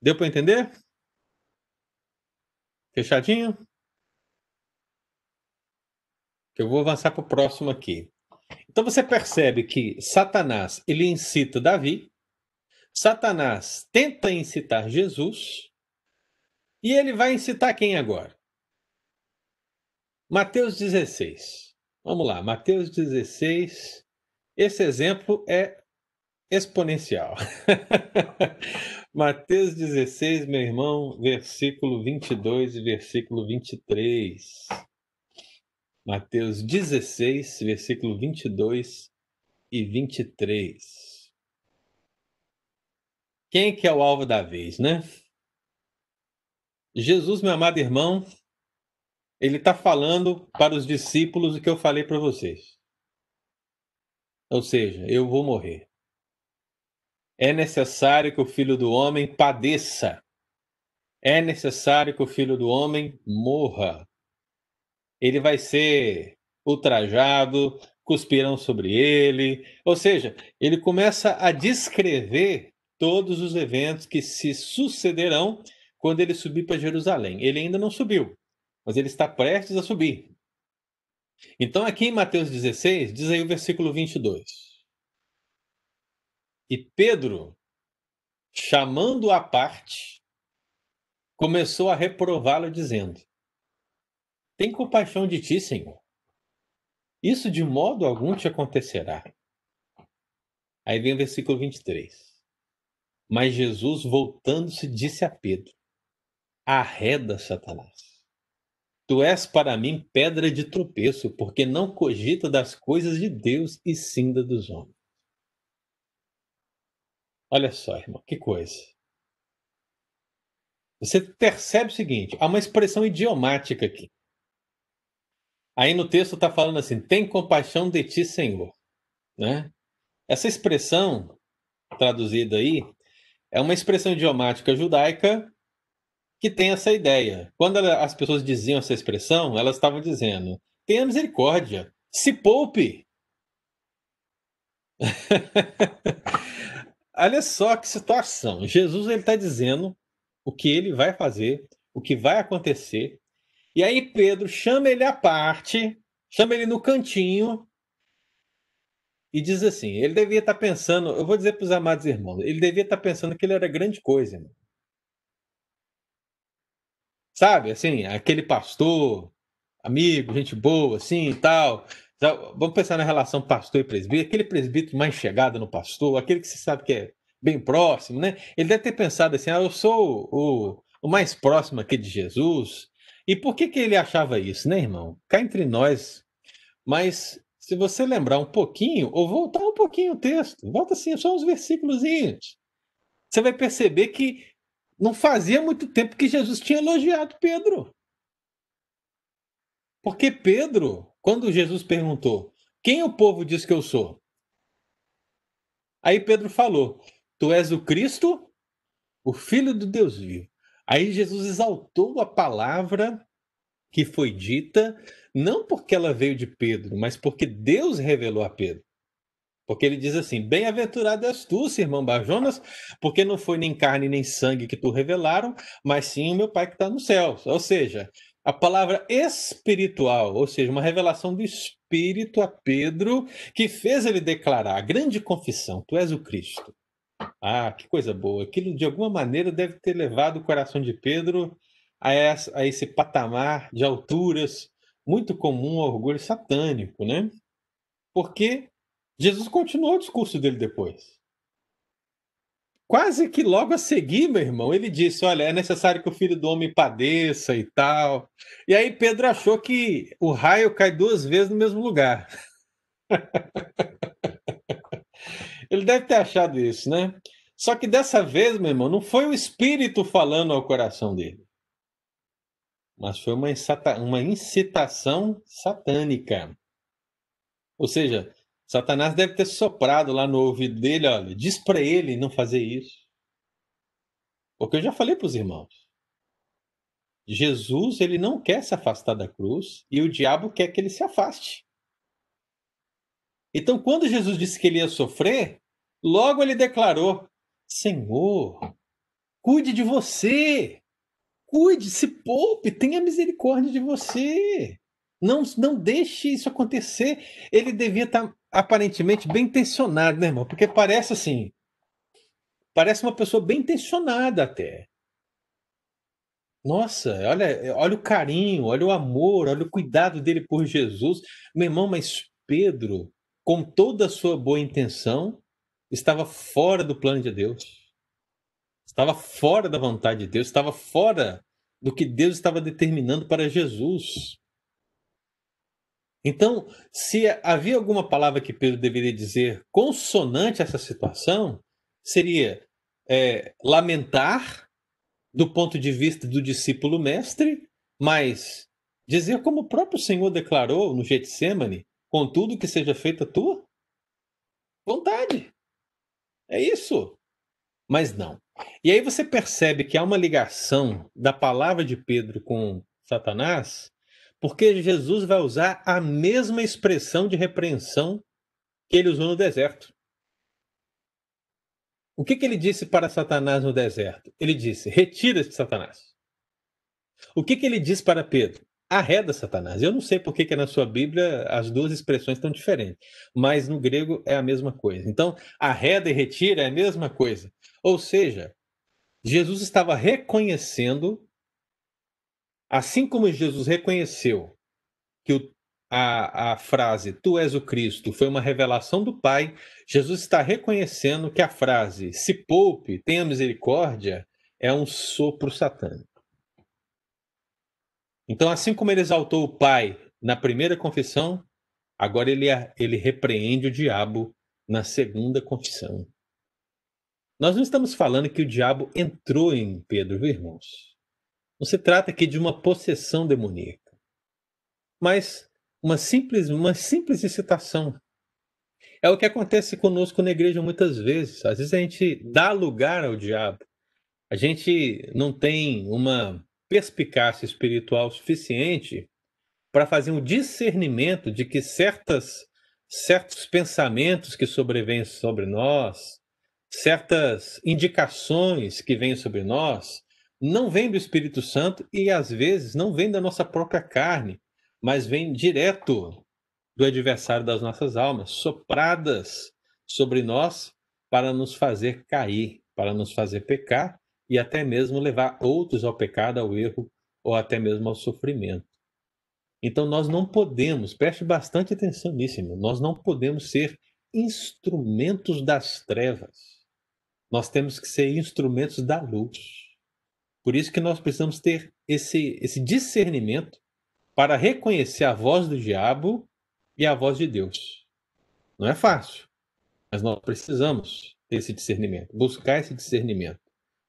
Deu para entender? Fechadinho? Eu vou avançar para o próximo aqui. Então você percebe que Satanás ele incita Davi, Satanás tenta incitar Jesus e ele vai incitar quem agora? Mateus 16. Vamos lá, Mateus 16. Esse exemplo é exponencial. Mateus 16, meu irmão, versículo 22 e versículo 23. Mateus 16, versículo 22 e 23. Quem que é o alvo da vez, né? Jesus, meu amado irmão, ele está falando para os discípulos o que eu falei para vocês. Ou seja, eu vou morrer é necessário que o filho do homem padeça. É necessário que o filho do homem morra. Ele vai ser ultrajado, cuspirão sobre ele. Ou seja, ele começa a descrever todos os eventos que se sucederão quando ele subir para Jerusalém. Ele ainda não subiu, mas ele está prestes a subir. Então, aqui em Mateus 16, diz aí o versículo 22. E Pedro, chamando a parte, começou a reprová-lo, dizendo: Tem compaixão de ti, Senhor. Isso de modo algum te acontecerá. Aí vem o versículo 23. Mas Jesus, voltando-se, disse a Pedro: Arreda, Satanás. Tu és para mim pedra de tropeço, porque não cogita das coisas de Deus e sim da dos homens. Olha só, irmão, que coisa. Você percebe o seguinte: há uma expressão idiomática aqui. Aí no texto está falando assim: tem compaixão de ti, Senhor. Né? Essa expressão, traduzida aí, é uma expressão idiomática judaica que tem essa ideia. Quando as pessoas diziam essa expressão, elas estavam dizendo: tenha misericórdia, se poupe. Olha só que situação. Jesus ele está dizendo o que ele vai fazer, o que vai acontecer. E aí Pedro chama ele à parte, chama ele no cantinho e diz assim: ele devia estar tá pensando, eu vou dizer para os amados irmãos, ele devia estar tá pensando que ele era grande coisa, irmão. Sabe, assim, aquele pastor, amigo, gente boa, assim e tal. Vamos pensar na relação pastor e presbítero, aquele presbítero mais chegado no pastor, aquele que você sabe que é bem próximo, né? Ele deve ter pensado assim: ah, eu sou o, o mais próximo aqui de Jesus. E por que, que ele achava isso, né, irmão? Cá entre nós. Mas se você lembrar um pouquinho, ou voltar um pouquinho o texto, volta assim, só uns versículos, você vai perceber que não fazia muito tempo que Jesus tinha elogiado Pedro. Porque Pedro, quando Jesus perguntou: Quem o povo diz que eu sou? Aí Pedro falou: Tu és o Cristo, o Filho do Deus vivo. Aí Jesus exaltou a palavra que foi dita, não porque ela veio de Pedro, mas porque Deus revelou a Pedro. Porque ele diz assim: Bem-aventurado és tu, irmão Bajonas, porque não foi nem carne nem sangue que tu revelaram, mas sim o meu Pai que está no céu. Ou seja, a palavra espiritual, ou seja, uma revelação do Espírito a Pedro, que fez ele declarar a grande confissão: Tu és o Cristo. Ah, que coisa boa! Aquilo de alguma maneira deve ter levado o coração de Pedro a, essa, a esse patamar de alturas muito comum ao orgulho satânico, né? Porque Jesus continuou o discurso dele depois. Quase que logo a seguir, meu irmão, ele disse: Olha, é necessário que o filho do homem padeça e tal. E aí Pedro achou que o raio cai duas vezes no mesmo lugar. ele deve ter achado isso, né? Só que dessa vez, meu irmão, não foi o Espírito falando ao coração dele, mas foi uma, uma incitação satânica. Ou seja, Satanás deve ter soprado lá no ouvido dele, olha, diz para ele não fazer isso. Porque eu já falei para os irmãos. Jesus, ele não quer se afastar da cruz e o diabo quer que ele se afaste. Então, quando Jesus disse que ele ia sofrer, logo ele declarou: Senhor, cuide de você. Cuide, se poupe, tenha misericórdia de você. Não, não deixe isso acontecer. Ele devia estar aparentemente bem intencionado, né, irmão? Porque parece assim. Parece uma pessoa bem intencionada até. Nossa, olha, olha o carinho, olha o amor, olha o cuidado dele por Jesus. Meu irmão, mas Pedro, com toda a sua boa intenção, estava fora do plano de Deus. Estava fora da vontade de Deus, estava fora do que Deus estava determinando para Jesus. Então, se havia alguma palavra que Pedro deveria dizer consonante a essa situação, seria é, lamentar do ponto de vista do discípulo mestre, mas dizer como o próprio Senhor declarou no Getsemane, contudo que seja feita a tua vontade. É isso. Mas não. E aí você percebe que há uma ligação da palavra de Pedro com Satanás, porque Jesus vai usar a mesma expressão de repreensão que ele usou no deserto. O que, que ele disse para Satanás no deserto? Ele disse: Retira-se, Satanás. O que, que ele disse para Pedro? Arreda Satanás. Eu não sei por que, que na sua Bíblia as duas expressões estão diferentes, mas no grego é a mesma coisa. Então, arreda e retira é a mesma coisa. Ou seja, Jesus estava reconhecendo Assim como Jesus reconheceu que o, a, a frase Tu és o Cristo foi uma revelação do Pai, Jesus está reconhecendo que a frase Se poupe, tenha misericórdia é um sopro satânico. Então, assim como ele exaltou o Pai na primeira confissão, agora ele, ele repreende o diabo na segunda confissão. Nós não estamos falando que o diabo entrou em Pedro, viu, irmãos? Não se trata aqui de uma possessão demoníaca, mas uma simples, uma simples excitação. É o que acontece conosco na igreja muitas vezes. Às vezes a gente dá lugar ao diabo. A gente não tem uma perspicácia espiritual suficiente para fazer um discernimento de que certas, certos pensamentos que sobrevêm sobre nós, certas indicações que vêm sobre nós, não vem do Espírito Santo e às vezes não vem da nossa própria carne, mas vem direto do adversário das nossas almas, sopradas sobre nós para nos fazer cair, para nos fazer pecar e até mesmo levar outros ao pecado, ao erro ou até mesmo ao sofrimento. Então nós não podemos, preste bastante atenção nisso, irmão, nós não podemos ser instrumentos das trevas. nós temos que ser instrumentos da luz. Por isso que nós precisamos ter esse, esse discernimento para reconhecer a voz do diabo e a voz de Deus. Não é fácil, mas nós precisamos ter esse discernimento, buscar esse discernimento,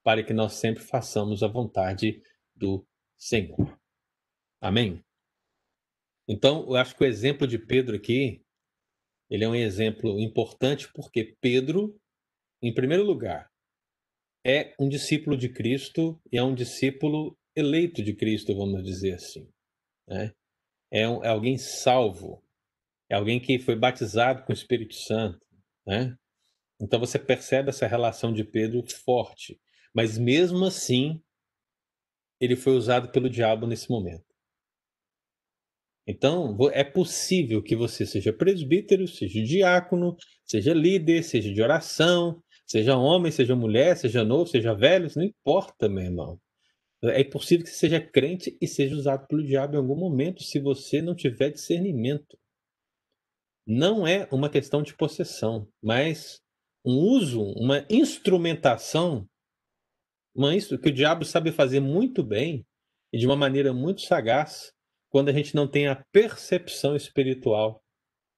para que nós sempre façamos a vontade do Senhor. Amém? Então, eu acho que o exemplo de Pedro aqui, ele é um exemplo importante porque Pedro, em primeiro lugar, é um discípulo de Cristo e é um discípulo eleito de Cristo, vamos dizer assim. Né? É, um, é alguém salvo, é alguém que foi batizado com o Espírito Santo. Né? Então você percebe essa relação de Pedro forte. Mas mesmo assim, ele foi usado pelo diabo nesse momento. Então, é possível que você seja presbítero, seja diácono, seja líder, seja de oração, seja homem, seja mulher, seja novo, seja velho, não importa, meu irmão. É possível que você seja crente e seja usado pelo diabo em algum momento, se você não tiver discernimento. Não é uma questão de possessão, mas um uso, uma instrumentação, uma que o diabo sabe fazer muito bem e de uma maneira muito sagaz, quando a gente não tem a percepção espiritual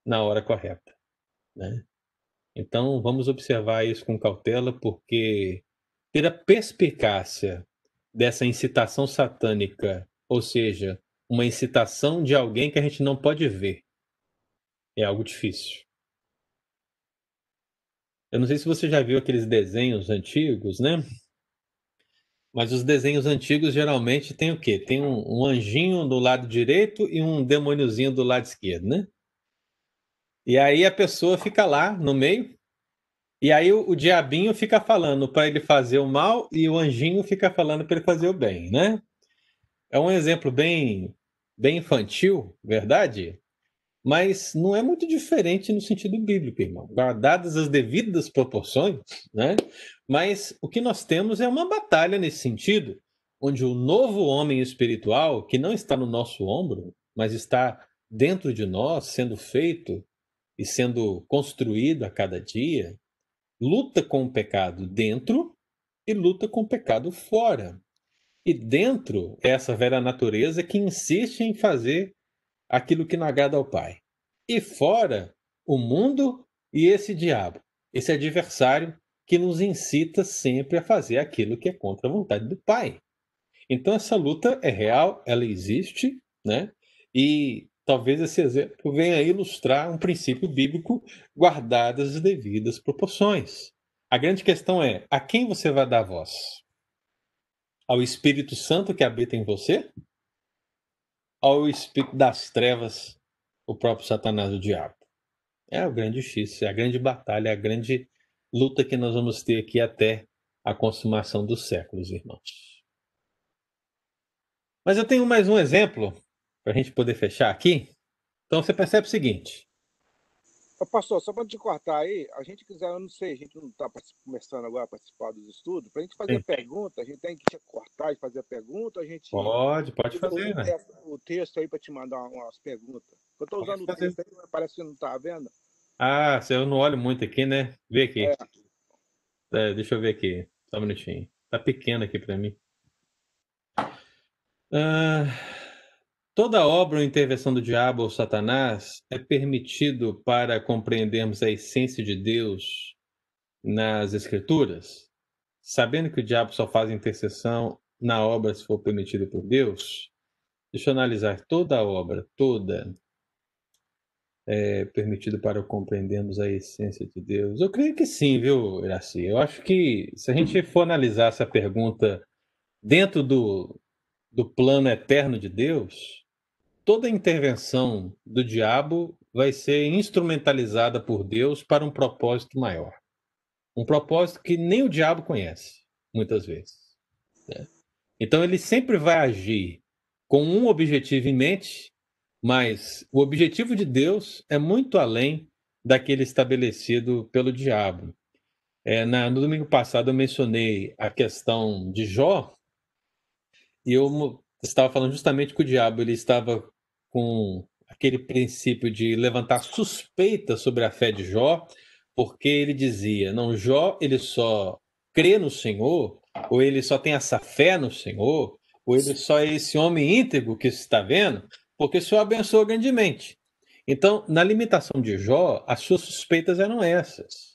na hora correta. Né? Então vamos observar isso com cautela, porque ter a perspicácia dessa incitação satânica, ou seja, uma incitação de alguém que a gente não pode ver, é algo difícil. Eu não sei se você já viu aqueles desenhos antigos, né? Mas os desenhos antigos geralmente tem o quê? Tem um, um anjinho do lado direito e um demôniozinho do lado esquerdo, né? E aí a pessoa fica lá no meio, e aí o, o diabinho fica falando para ele fazer o mal e o anjinho fica falando para ele fazer o bem, né? É um exemplo bem, bem infantil, verdade? Mas não é muito diferente no sentido bíblico, irmão. Guardadas as devidas proporções, né? Mas o que nós temos é uma batalha nesse sentido, onde o novo homem espiritual, que não está no nosso ombro, mas está dentro de nós, sendo feito e sendo construído a cada dia, luta com o pecado dentro e luta com o pecado fora. E dentro é essa velha natureza que insiste em fazer aquilo que não agrada ao Pai. E fora o mundo e esse diabo, esse adversário que nos incita sempre a fazer aquilo que é contra a vontade do Pai. Então essa luta é real, ela existe, né? E talvez esse exemplo venha ilustrar um princípio bíblico guardadas as devidas proporções. A grande questão é: a quem você vai dar voz? Ao Espírito Santo que habita em você? Ao Espírito das trevas, o próprio Satanás, o diabo? É o grande X, é a grande batalha, é a grande luta que nós vamos ter aqui até a consumação dos séculos, irmãos. Mas eu tenho mais um exemplo para a gente poder fechar aqui. Então você percebe o seguinte. Pastor, só para te cortar aí, a gente quiser, eu não sei, a gente não está começando agora a participar dos estudos, para a gente fazer Sim. pergunta, a gente tem que cortar e fazer a pergunta, a gente. Pode, pode fazer, né? O texto aí para te mandar umas perguntas. Eu estou usando o texto aí, mas parece que não está vendo. Ah, eu não olho muito aqui, né? Vê aqui. É. É, deixa eu ver aqui, só um minutinho. Tá pequeno aqui para mim. Ah. Toda obra ou intervenção do diabo ou Satanás é permitido para compreendermos a essência de Deus nas Escrituras, sabendo que o diabo só faz intercessão na obra se for permitido por Deus. Deixa eu analisar toda a obra, toda é permitido para compreendermos a essência de Deus. Eu creio que sim, viu, Iraci? Eu acho que se a gente for analisar essa pergunta dentro do, do plano eterno de Deus, toda intervenção do diabo vai ser instrumentalizada por Deus para um propósito maior. Um propósito que nem o diabo conhece, muitas vezes. Né? Então ele sempre vai agir com um objetivo em mente, mas o objetivo de Deus é muito além daquele estabelecido pelo diabo. É, na, no domingo passado eu mencionei a questão de Jó, e eu estava falando justamente que o diabo ele estava com aquele princípio de levantar suspeita sobre a fé de Jó, porque ele dizia, não, Jó ele só crê no Senhor, ou ele só tem essa fé no Senhor, ele só é esse homem íntegro que se está vendo, porque o Senhor abençoa grandemente. Então, na limitação de Jó, as suas suspeitas eram essas.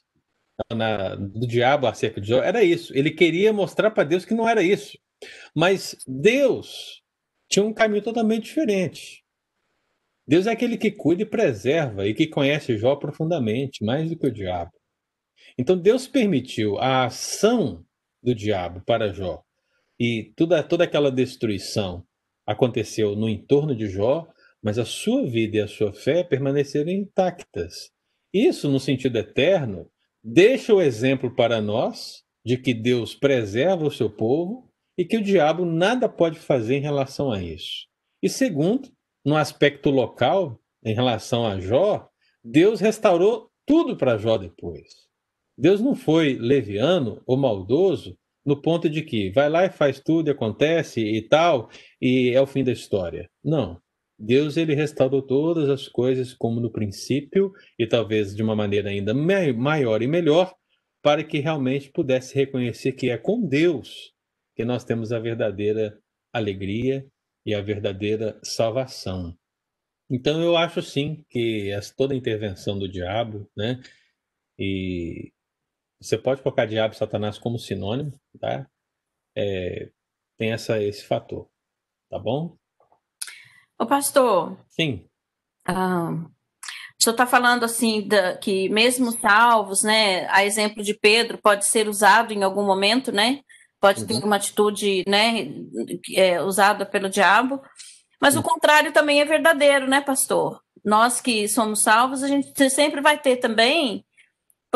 Na, do diabo acerca de Jó, era isso. Ele queria mostrar para Deus que não era isso. Mas Deus tinha um caminho totalmente diferente. Deus é aquele que cuida e preserva e que conhece Jó profundamente, mais do que o diabo. Então Deus permitiu a ação do diabo para Jó e toda, toda aquela destruição aconteceu no entorno de Jó, mas a sua vida e a sua fé permaneceram intactas. Isso, no sentido eterno, deixa o exemplo para nós de que Deus preserva o seu povo e que o diabo nada pode fazer em relação a isso. E segundo, no aspecto local, em relação a Jó, Deus restaurou tudo para Jó depois. Deus não foi leviano ou maldoso no ponto de que vai lá e faz tudo, acontece e tal, e é o fim da história. Não. Deus ele restaurou todas as coisas como no princípio e talvez de uma maneira ainda maior e melhor, para que realmente pudesse reconhecer que é com Deus que nós temos a verdadeira alegria e a verdadeira salvação. Então eu acho sim que toda a intervenção do diabo, né? E você pode colocar diabo e Satanás como sinônimo, tá? É, tem essa, esse fator, tá bom? Ô pastor. Sim. Ah, o senhor está falando assim da, que mesmo salvos, né? A exemplo de Pedro pode ser usado em algum momento, né? pode uhum. ter uma atitude né, é, usada pelo diabo, mas uhum. o contrário também é verdadeiro, né, pastor? Nós que somos salvos, a gente sempre vai ter também,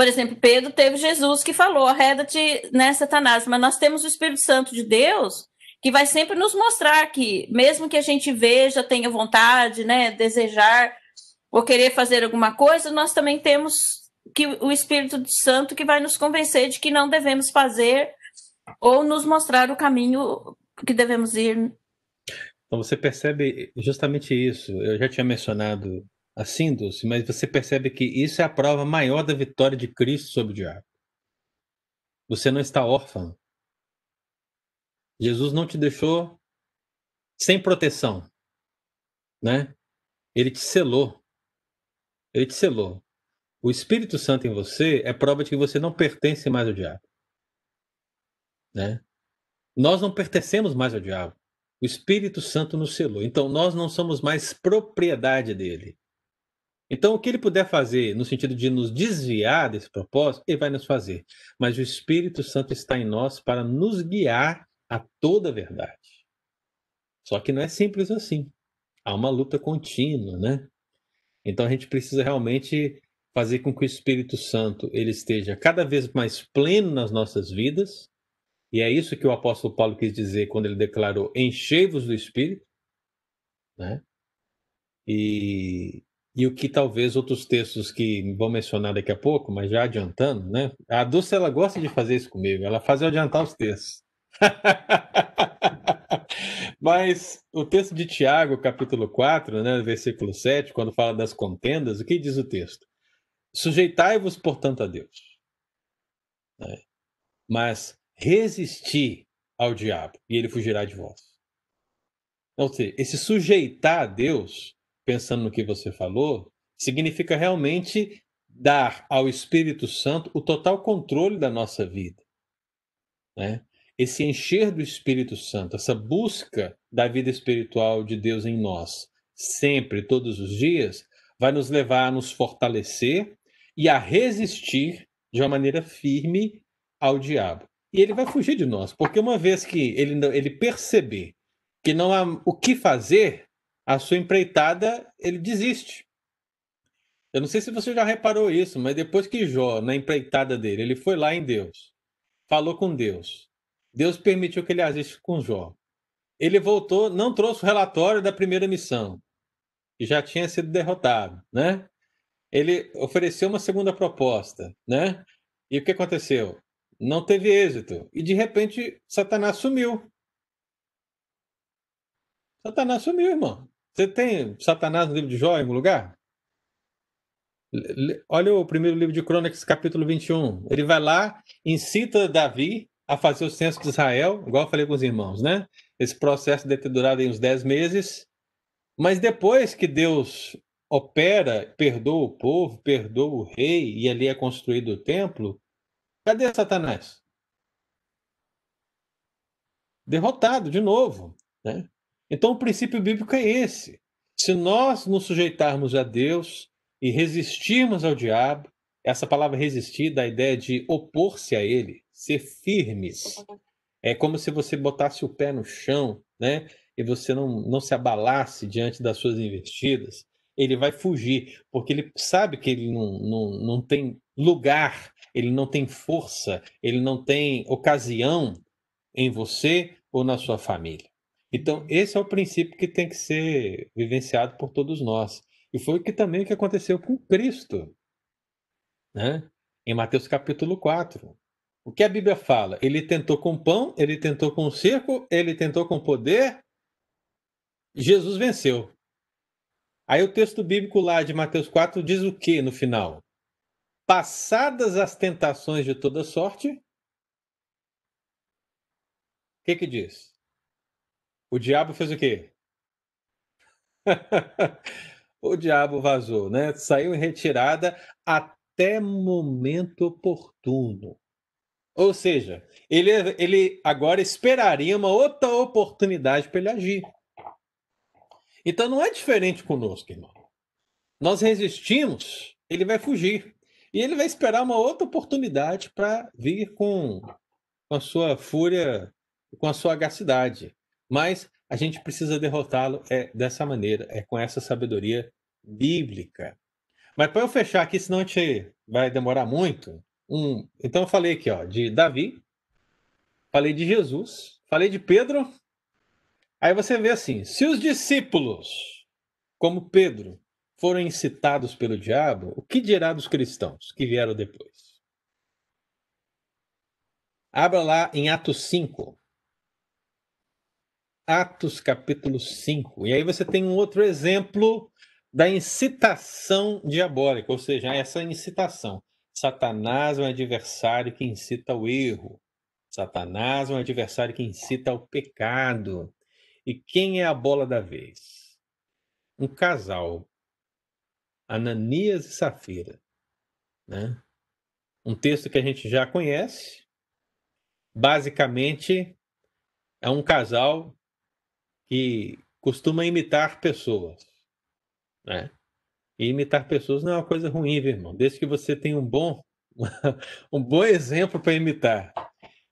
por exemplo, Pedro teve Jesus que falou, arreda-te, né, Satanás, mas nós temos o Espírito Santo de Deus que vai sempre nos mostrar que, mesmo que a gente veja, tenha vontade, né, desejar ou querer fazer alguma coisa, nós também temos que o Espírito Santo que vai nos convencer de que não devemos fazer ou nos mostrar o caminho que devemos ir. Então você percebe justamente isso. Eu já tinha mencionado assim, Dulce, mas você percebe que isso é a prova maior da vitória de Cristo sobre o diabo. Você não está órfão. Jesus não te deixou sem proteção, né? Ele te selou. Ele te selou. O Espírito Santo em você é prova de que você não pertence mais ao diabo. Né? Nós não pertencemos mais ao diabo. O Espírito Santo nos selou. Então nós não somos mais propriedade dele. Então, o que ele puder fazer no sentido de nos desviar desse propósito, ele vai nos fazer. Mas o Espírito Santo está em nós para nos guiar a toda a verdade. Só que não é simples assim. Há uma luta contínua, né? Então a gente precisa realmente fazer com que o Espírito Santo ele esteja cada vez mais pleno nas nossas vidas e é isso que o apóstolo Paulo quis dizer quando ele declarou: enchei-vos do Espírito. Né? E, e o que talvez outros textos que vou mencionar daqui a pouco, mas já adiantando, né? A Dulce ela gosta de fazer isso comigo, ela faz eu adiantar os textos. mas o texto de Tiago, capítulo 4, né, versículo 7, quando fala das contendas, o que diz o texto? Sujeitai-vos, portanto, a Deus. Né? Mas resistir ao diabo e ele fugirá de vós. Ou seja, esse sujeitar a Deus, pensando no que você falou, significa realmente dar ao Espírito Santo o total controle da nossa vida. Né? Esse encher do Espírito Santo, essa busca da vida espiritual de Deus em nós, sempre, todos os dias, vai nos levar a nos fortalecer e a resistir de uma maneira firme ao diabo. E ele vai fugir de nós, porque uma vez que ele, ele perceber que não há o que fazer, a sua empreitada, ele desiste. Eu não sei se você já reparou isso, mas depois que Jó, na empreitada dele, ele foi lá em Deus, falou com Deus, Deus permitiu que ele agisse com Jó. Ele voltou, não trouxe o relatório da primeira missão, que já tinha sido derrotado, né? Ele ofereceu uma segunda proposta, né? E o que aconteceu? não teve êxito. E de repente, Satanás sumiu. Satanás sumiu, irmão. Você tem Satanás no livro de Jó em algum lugar? Olha o primeiro livro de Crônicas, capítulo 21. Ele vai lá, incita Davi a fazer o censo de Israel, igual eu falei com os irmãos, né? Esse processo deve ter durado uns 10 meses. Mas depois que Deus opera, perdoa o povo, perdoa o rei, e ali é construído o templo, cadê Satanás? Derrotado de novo. Né? Então o princípio bíblico é esse. Se nós nos sujeitarmos a Deus e resistirmos ao diabo, essa palavra resistir dá a ideia de opor-se a ele, ser firmes. É como se você botasse o pé no chão, né? E você não, não se abalasse diante das suas investidas ele vai fugir, porque ele sabe que ele não, não, não tem lugar, ele não tem força, ele não tem ocasião em você ou na sua família. Então, esse é o princípio que tem que ser vivenciado por todos nós. E foi o que também que aconteceu com Cristo. Né? Em Mateus capítulo 4. O que a Bíblia fala? Ele tentou com pão, ele tentou com circo, ele tentou com poder. Jesus venceu. Aí o texto bíblico lá de Mateus 4 diz o que no final? Passadas as tentações de toda sorte, o que que diz? O diabo fez o quê? o diabo vazou, né? Saiu em retirada até momento oportuno. Ou seja, ele, ele agora esperaria uma outra oportunidade para ele agir. Então não é diferente conosco, irmão. Nós resistimos, ele vai fugir. E ele vai esperar uma outra oportunidade para vir com, com a sua fúria, com a sua agacidade. Mas a gente precisa derrotá-lo é dessa maneira, é com essa sabedoria bíblica. Mas para eu fechar aqui, senão a gente vai demorar muito. Um, então eu falei aqui ó, de Davi, falei de Jesus, falei de Pedro Aí você vê assim: se os discípulos, como Pedro, foram incitados pelo diabo, o que dirá dos cristãos que vieram depois? Abra lá em Atos 5. Atos capítulo 5. E aí você tem um outro exemplo da incitação diabólica, ou seja, essa incitação. Satanás é um adversário que incita ao erro. Satanás é um adversário que incita ao pecado. E quem é a bola da vez? Um casal, Ananias e Safira. Né? Um texto que a gente já conhece. Basicamente, é um casal que costuma imitar pessoas. Né? E imitar pessoas não é uma coisa ruim, viu, irmão? Desde que você tenha um bom, um bom exemplo para imitar.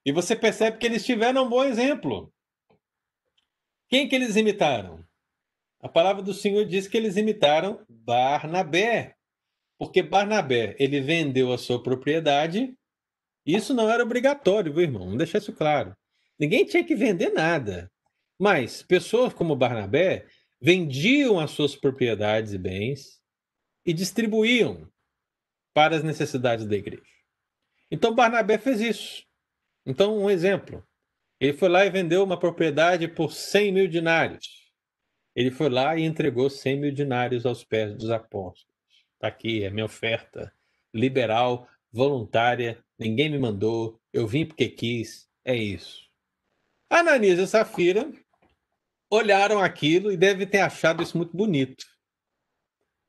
E você percebe que eles tiveram um bom exemplo. Quem que eles imitaram? A palavra do Senhor diz que eles imitaram Barnabé. Porque Barnabé, ele vendeu a sua propriedade. Isso não era obrigatório, viu, irmão? Vamos deixar isso claro. Ninguém tinha que vender nada. Mas pessoas como Barnabé vendiam as suas propriedades e bens e distribuíam para as necessidades da igreja. Então Barnabé fez isso. Então, um exemplo. Ele foi lá e vendeu uma propriedade por 100 mil dinários. Ele foi lá e entregou 100 mil dinários aos pés dos apóstolos. Está aqui, é minha oferta liberal, voluntária, ninguém me mandou, eu vim porque quis, é isso. Ananias e Safira olharam aquilo e devem ter achado isso muito bonito.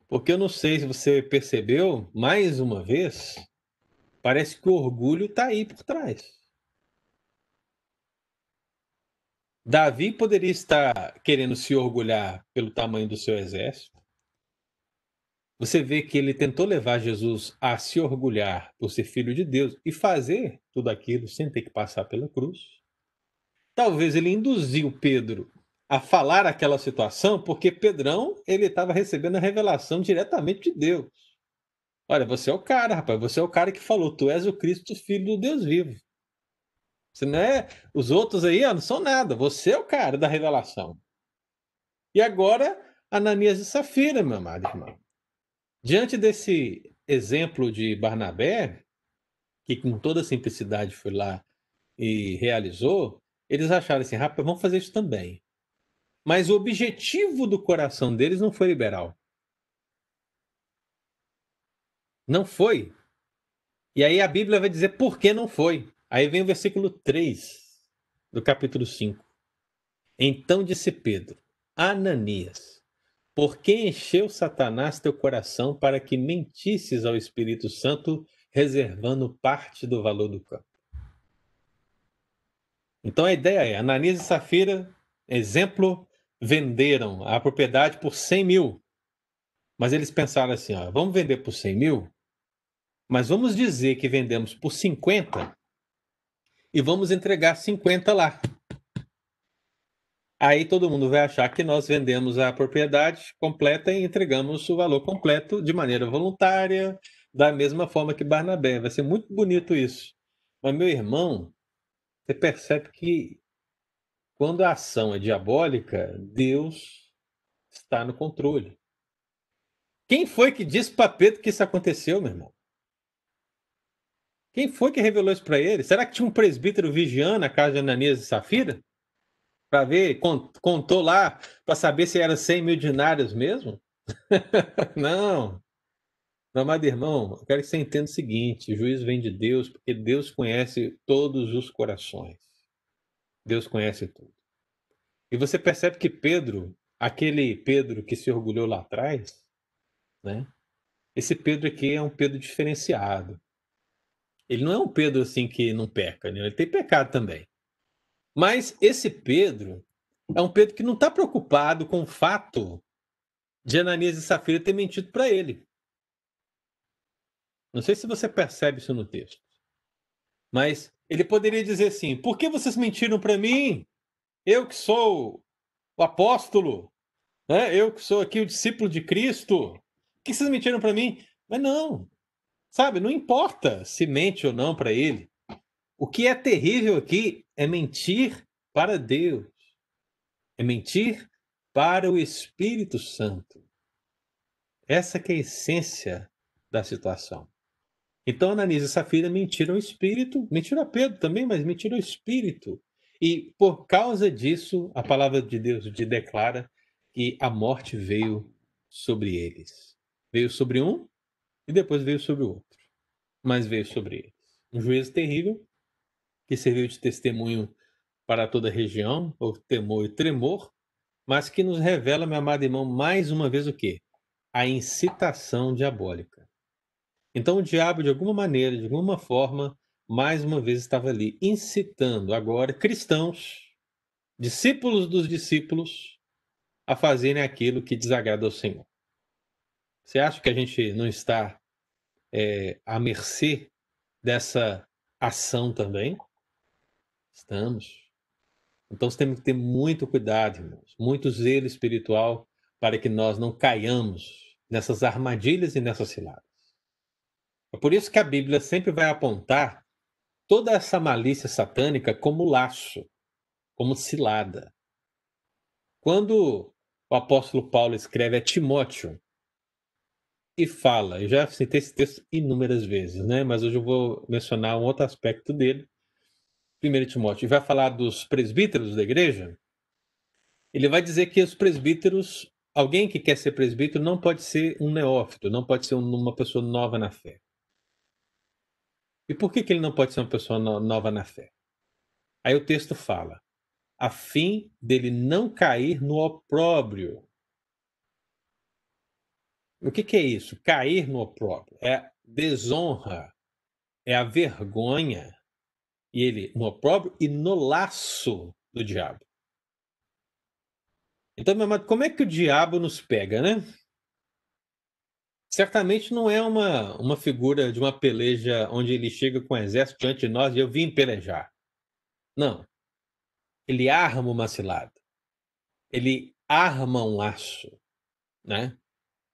Porque eu não sei se você percebeu, mais uma vez, parece que o orgulho está aí por trás. Davi poderia estar querendo se orgulhar pelo tamanho do seu exército. Você vê que ele tentou levar Jesus a se orgulhar por ser filho de Deus e fazer tudo aquilo sem ter que passar pela cruz. Talvez ele induziu Pedro a falar aquela situação porque Pedrão ele estava recebendo a revelação diretamente de Deus. Olha, você é o cara, rapaz, você é o cara que falou, tu és o Cristo, filho do Deus vivo. Você não é. Os outros aí ó, não são nada. Você é o cara da revelação. E agora, Ananias e Safira, meu amado irmão. Diante desse exemplo de Barnabé, que com toda simplicidade foi lá e realizou, eles acharam assim: rapaz, vamos fazer isso também. Mas o objetivo do coração deles não foi liberal. Não foi. E aí a Bíblia vai dizer por que não foi. Aí vem o versículo 3 do capítulo 5. Então disse Pedro: Ananias, por que encheu Satanás teu coração para que mentisses ao Espírito Santo, reservando parte do valor do campo? Então a ideia é: Ananias e Safira, exemplo, venderam a propriedade por 100 mil. Mas eles pensaram assim: ó, vamos vender por 100 mil, mas vamos dizer que vendemos por 50 e vamos entregar 50 lá. Aí todo mundo vai achar que nós vendemos a propriedade completa e entregamos o valor completo de maneira voluntária, da mesma forma que Barnabé. Vai ser muito bonito isso. Mas, meu irmão, você percebe que quando a ação é diabólica, Deus está no controle. Quem foi que disse para Pedro que isso aconteceu, meu irmão? Quem foi que revelou isso para ele? Será que tinha um presbítero vigiando a casa de Ananias e Safira? Para ver, contou lá para saber se era 100 mil dinários mesmo? Não. Meu amado irmão, eu quero que você entenda o seguinte: o juízo vem de Deus, porque Deus conhece todos os corações. Deus conhece tudo. E você percebe que Pedro, aquele Pedro que se orgulhou lá atrás, né? Esse Pedro aqui é um Pedro diferenciado. Ele não é um Pedro assim que não peca, né? ele tem pecado também. Mas esse Pedro é um Pedro que não está preocupado com o fato de Ananias e Safira ter mentido para ele. Não sei se você percebe isso no texto. Mas ele poderia dizer assim: por que vocês mentiram para mim? Eu que sou o apóstolo, né? eu que sou aqui o discípulo de Cristo. Por que vocês mentiram para mim? Mas não. Sabe, não importa se mente ou não para ele. O que é terrível aqui é mentir para Deus. É mentir para o Espírito Santo. Essa que é a essência da situação. Então, Ananias e Safira mentiram o espírito, mentiram a Pedro também, mas mentiram o espírito. E por causa disso, a palavra de Deus de declara que a morte veio sobre eles. Veio sobre um e depois veio sobre o outro. Mas veio sobre eles. Um juízo terrível que serviu de testemunho para toda a região, ou temor e tremor, mas que nos revela, meu amado irmão, mais uma vez o quê? A incitação diabólica. Então o diabo, de alguma maneira, de alguma forma, mais uma vez estava ali incitando agora cristãos, discípulos dos discípulos, a fazerem aquilo que desagrada ao Senhor. Você acha que a gente não está é, à mercê dessa ação também? Estamos. Então temos que ter muito cuidado, irmãos, muito zelo espiritual para que nós não caiamos nessas armadilhas e nessas ciladas. É por isso que a Bíblia sempre vai apontar toda essa malícia satânica como laço, como cilada. Quando o apóstolo Paulo escreve a Timóteo e fala, eu já citei esse texto inúmeras vezes, né? mas hoje eu vou mencionar um outro aspecto dele. 1 Timóteo, vai falar dos presbíteros da igreja. Ele vai dizer que os presbíteros, alguém que quer ser presbítero não pode ser um neófito, não pode ser uma pessoa nova na fé. E por que, que ele não pode ser uma pessoa no, nova na fé? Aí o texto fala: a fim dele não cair no opróbrio. O que, que é isso? Cair no opróbrio. É desonra, é a vergonha. E ele no opróbrio e no laço do diabo. Então, meu amado, como é que o diabo nos pega, né? Certamente não é uma, uma figura de uma peleja onde ele chega com o exército diante de nós e eu vim pelejar. Não. Ele arma uma cilada. Ele arma um laço, né?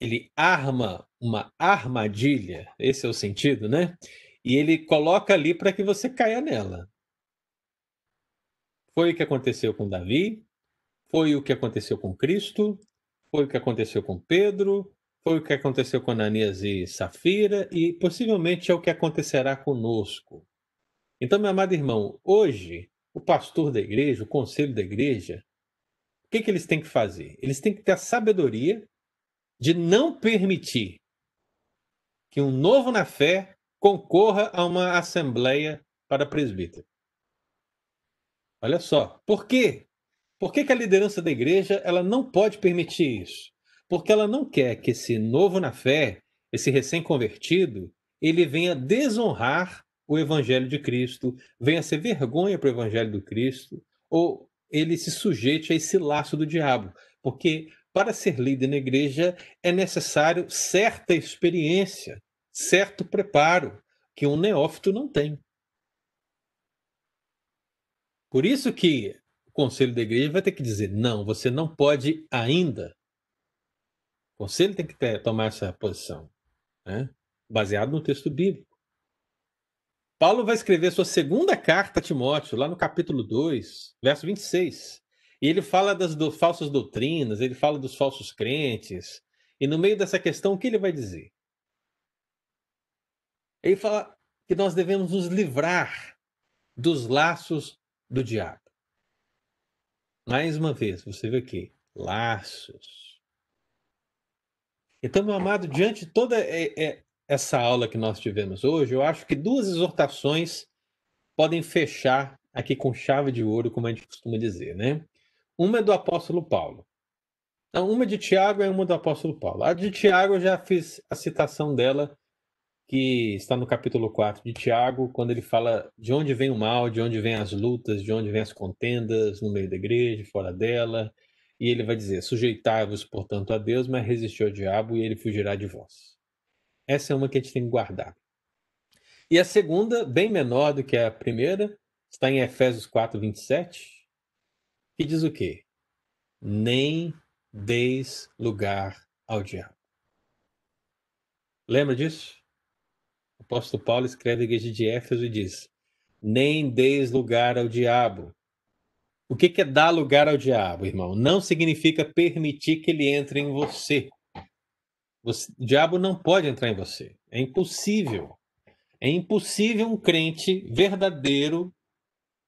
Ele arma uma armadilha, esse é o sentido, né? E ele coloca ali para que você caia nela. Foi o que aconteceu com Davi, foi o que aconteceu com Cristo, foi o que aconteceu com Pedro, foi o que aconteceu com Ananias e Safira e possivelmente é o que acontecerá conosco. Então, meu amado irmão, hoje o pastor da igreja, o conselho da igreja, o que, que eles têm que fazer? Eles têm que ter a sabedoria de não permitir que um novo na fé concorra a uma assembleia para presbítero. Olha só, por quê? Por que, que a liderança da igreja ela não pode permitir isso? Porque ela não quer que esse novo na fé, esse recém-convertido, ele venha desonrar o evangelho de Cristo, venha ser vergonha para o evangelho do Cristo, ou ele se sujeite a esse laço do diabo. Porque para ser líder na igreja é necessário certa experiência, certo preparo, que um neófito não tem. Por isso que o conselho da igreja vai ter que dizer: não, você não pode ainda. Conselho tem que ter, tomar essa posição, né? baseado no texto bíblico. Paulo vai escrever sua segunda carta a Timóteo, lá no capítulo 2, verso 26. E ele fala das do, falsas doutrinas, ele fala dos falsos crentes. E no meio dessa questão, o que ele vai dizer? Ele fala que nós devemos nos livrar dos laços do diabo. Mais uma vez, você vê aqui, laços. Então, meu amado, diante de toda essa aula que nós tivemos hoje, eu acho que duas exortações podem fechar aqui com chave de ouro, como a gente costuma dizer, né? Uma é do apóstolo Paulo. Uma de Tiago é uma do apóstolo Paulo. A de Tiago eu já fiz a citação dela, que está no capítulo 4 de Tiago, quando ele fala de onde vem o mal, de onde vem as lutas, de onde vem as contendas no meio da igreja, fora dela. E ele vai dizer: Sujeitai-vos, portanto, a Deus, mas resisti ao diabo e ele fugirá de vós. Essa é uma que a gente tem que guardar. E a segunda, bem menor do que a primeira, está em Efésios 4, 27, que diz o quê? Nem deis lugar ao diabo. Lembra disso? O apóstolo Paulo escreve a igreja de Éfeso e diz: Nem deis lugar ao diabo. O que é dar lugar ao diabo, irmão? Não significa permitir que ele entre em você. Você, o diabo não pode entrar em você. É impossível. É impossível um crente verdadeiro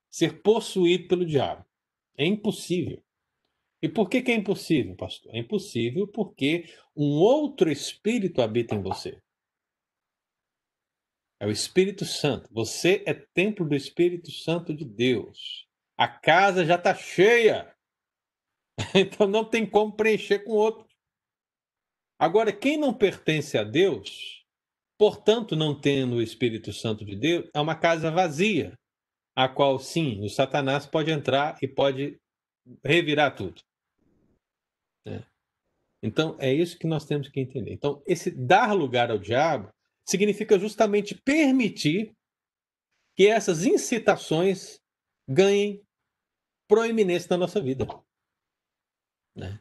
ser possuído pelo diabo. É impossível. E por que, que é impossível, pastor? É impossível porque um outro espírito habita em você. É o Espírito Santo. Você é templo do Espírito Santo de Deus. A casa já está cheia. Então não tem como preencher com outro. Agora, quem não pertence a Deus, portanto, não tendo o Espírito Santo de Deus, é uma casa vazia, a qual, sim, o Satanás pode entrar e pode revirar tudo. É. Então, é isso que nós temos que entender. Então, esse dar lugar ao diabo significa justamente permitir que essas incitações ganhem proeminência na nossa vida. Né?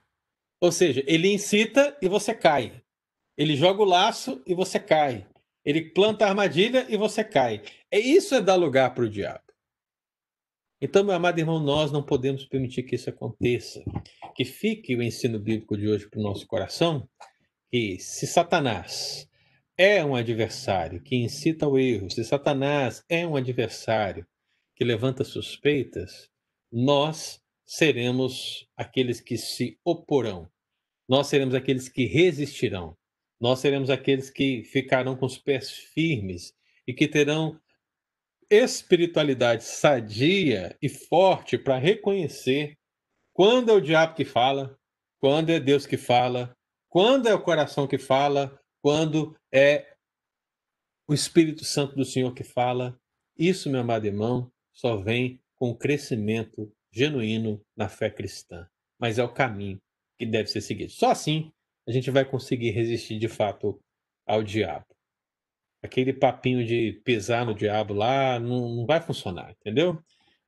Ou seja, ele incita e você cai. Ele joga o laço e você cai. Ele planta a armadilha e você cai. É isso é dar lugar para o diabo. Então, meu amado irmão, nós não podemos permitir que isso aconteça. Que fique o ensino bíblico de hoje para o nosso coração, que se Satanás é um adversário que incita ao erro, se Satanás é um adversário que levanta suspeitas, nós seremos aqueles que se oporão, nós seremos aqueles que resistirão, nós seremos aqueles que ficarão com os pés firmes e que terão espiritualidade sadia e forte para reconhecer quando é o diabo que fala, quando é Deus que fala, quando é o coração que fala, quando é o Espírito Santo do Senhor que fala. Isso, meu amado irmão, só vem com o crescimento genuíno na fé cristã, mas é o caminho que deve ser seguido. Só assim a gente vai conseguir resistir de fato ao diabo. Aquele papinho de pisar no diabo lá não, não vai funcionar, entendeu?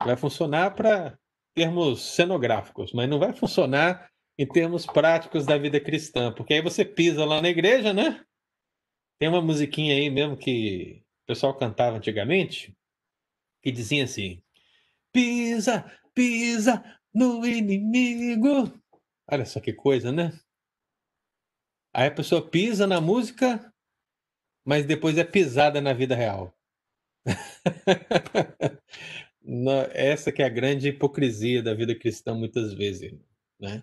Vai funcionar para termos cenográficos, mas não vai funcionar em termos práticos da vida cristã, porque aí você pisa lá na igreja, né? Tem uma musiquinha aí mesmo que o pessoal cantava antigamente, que dizia assim: pisa, pisa no inimigo. Olha só que coisa, né? Aí a pessoa pisa na música, mas depois é pisada na vida real. Essa que é a grande hipocrisia da vida cristã muitas vezes, né?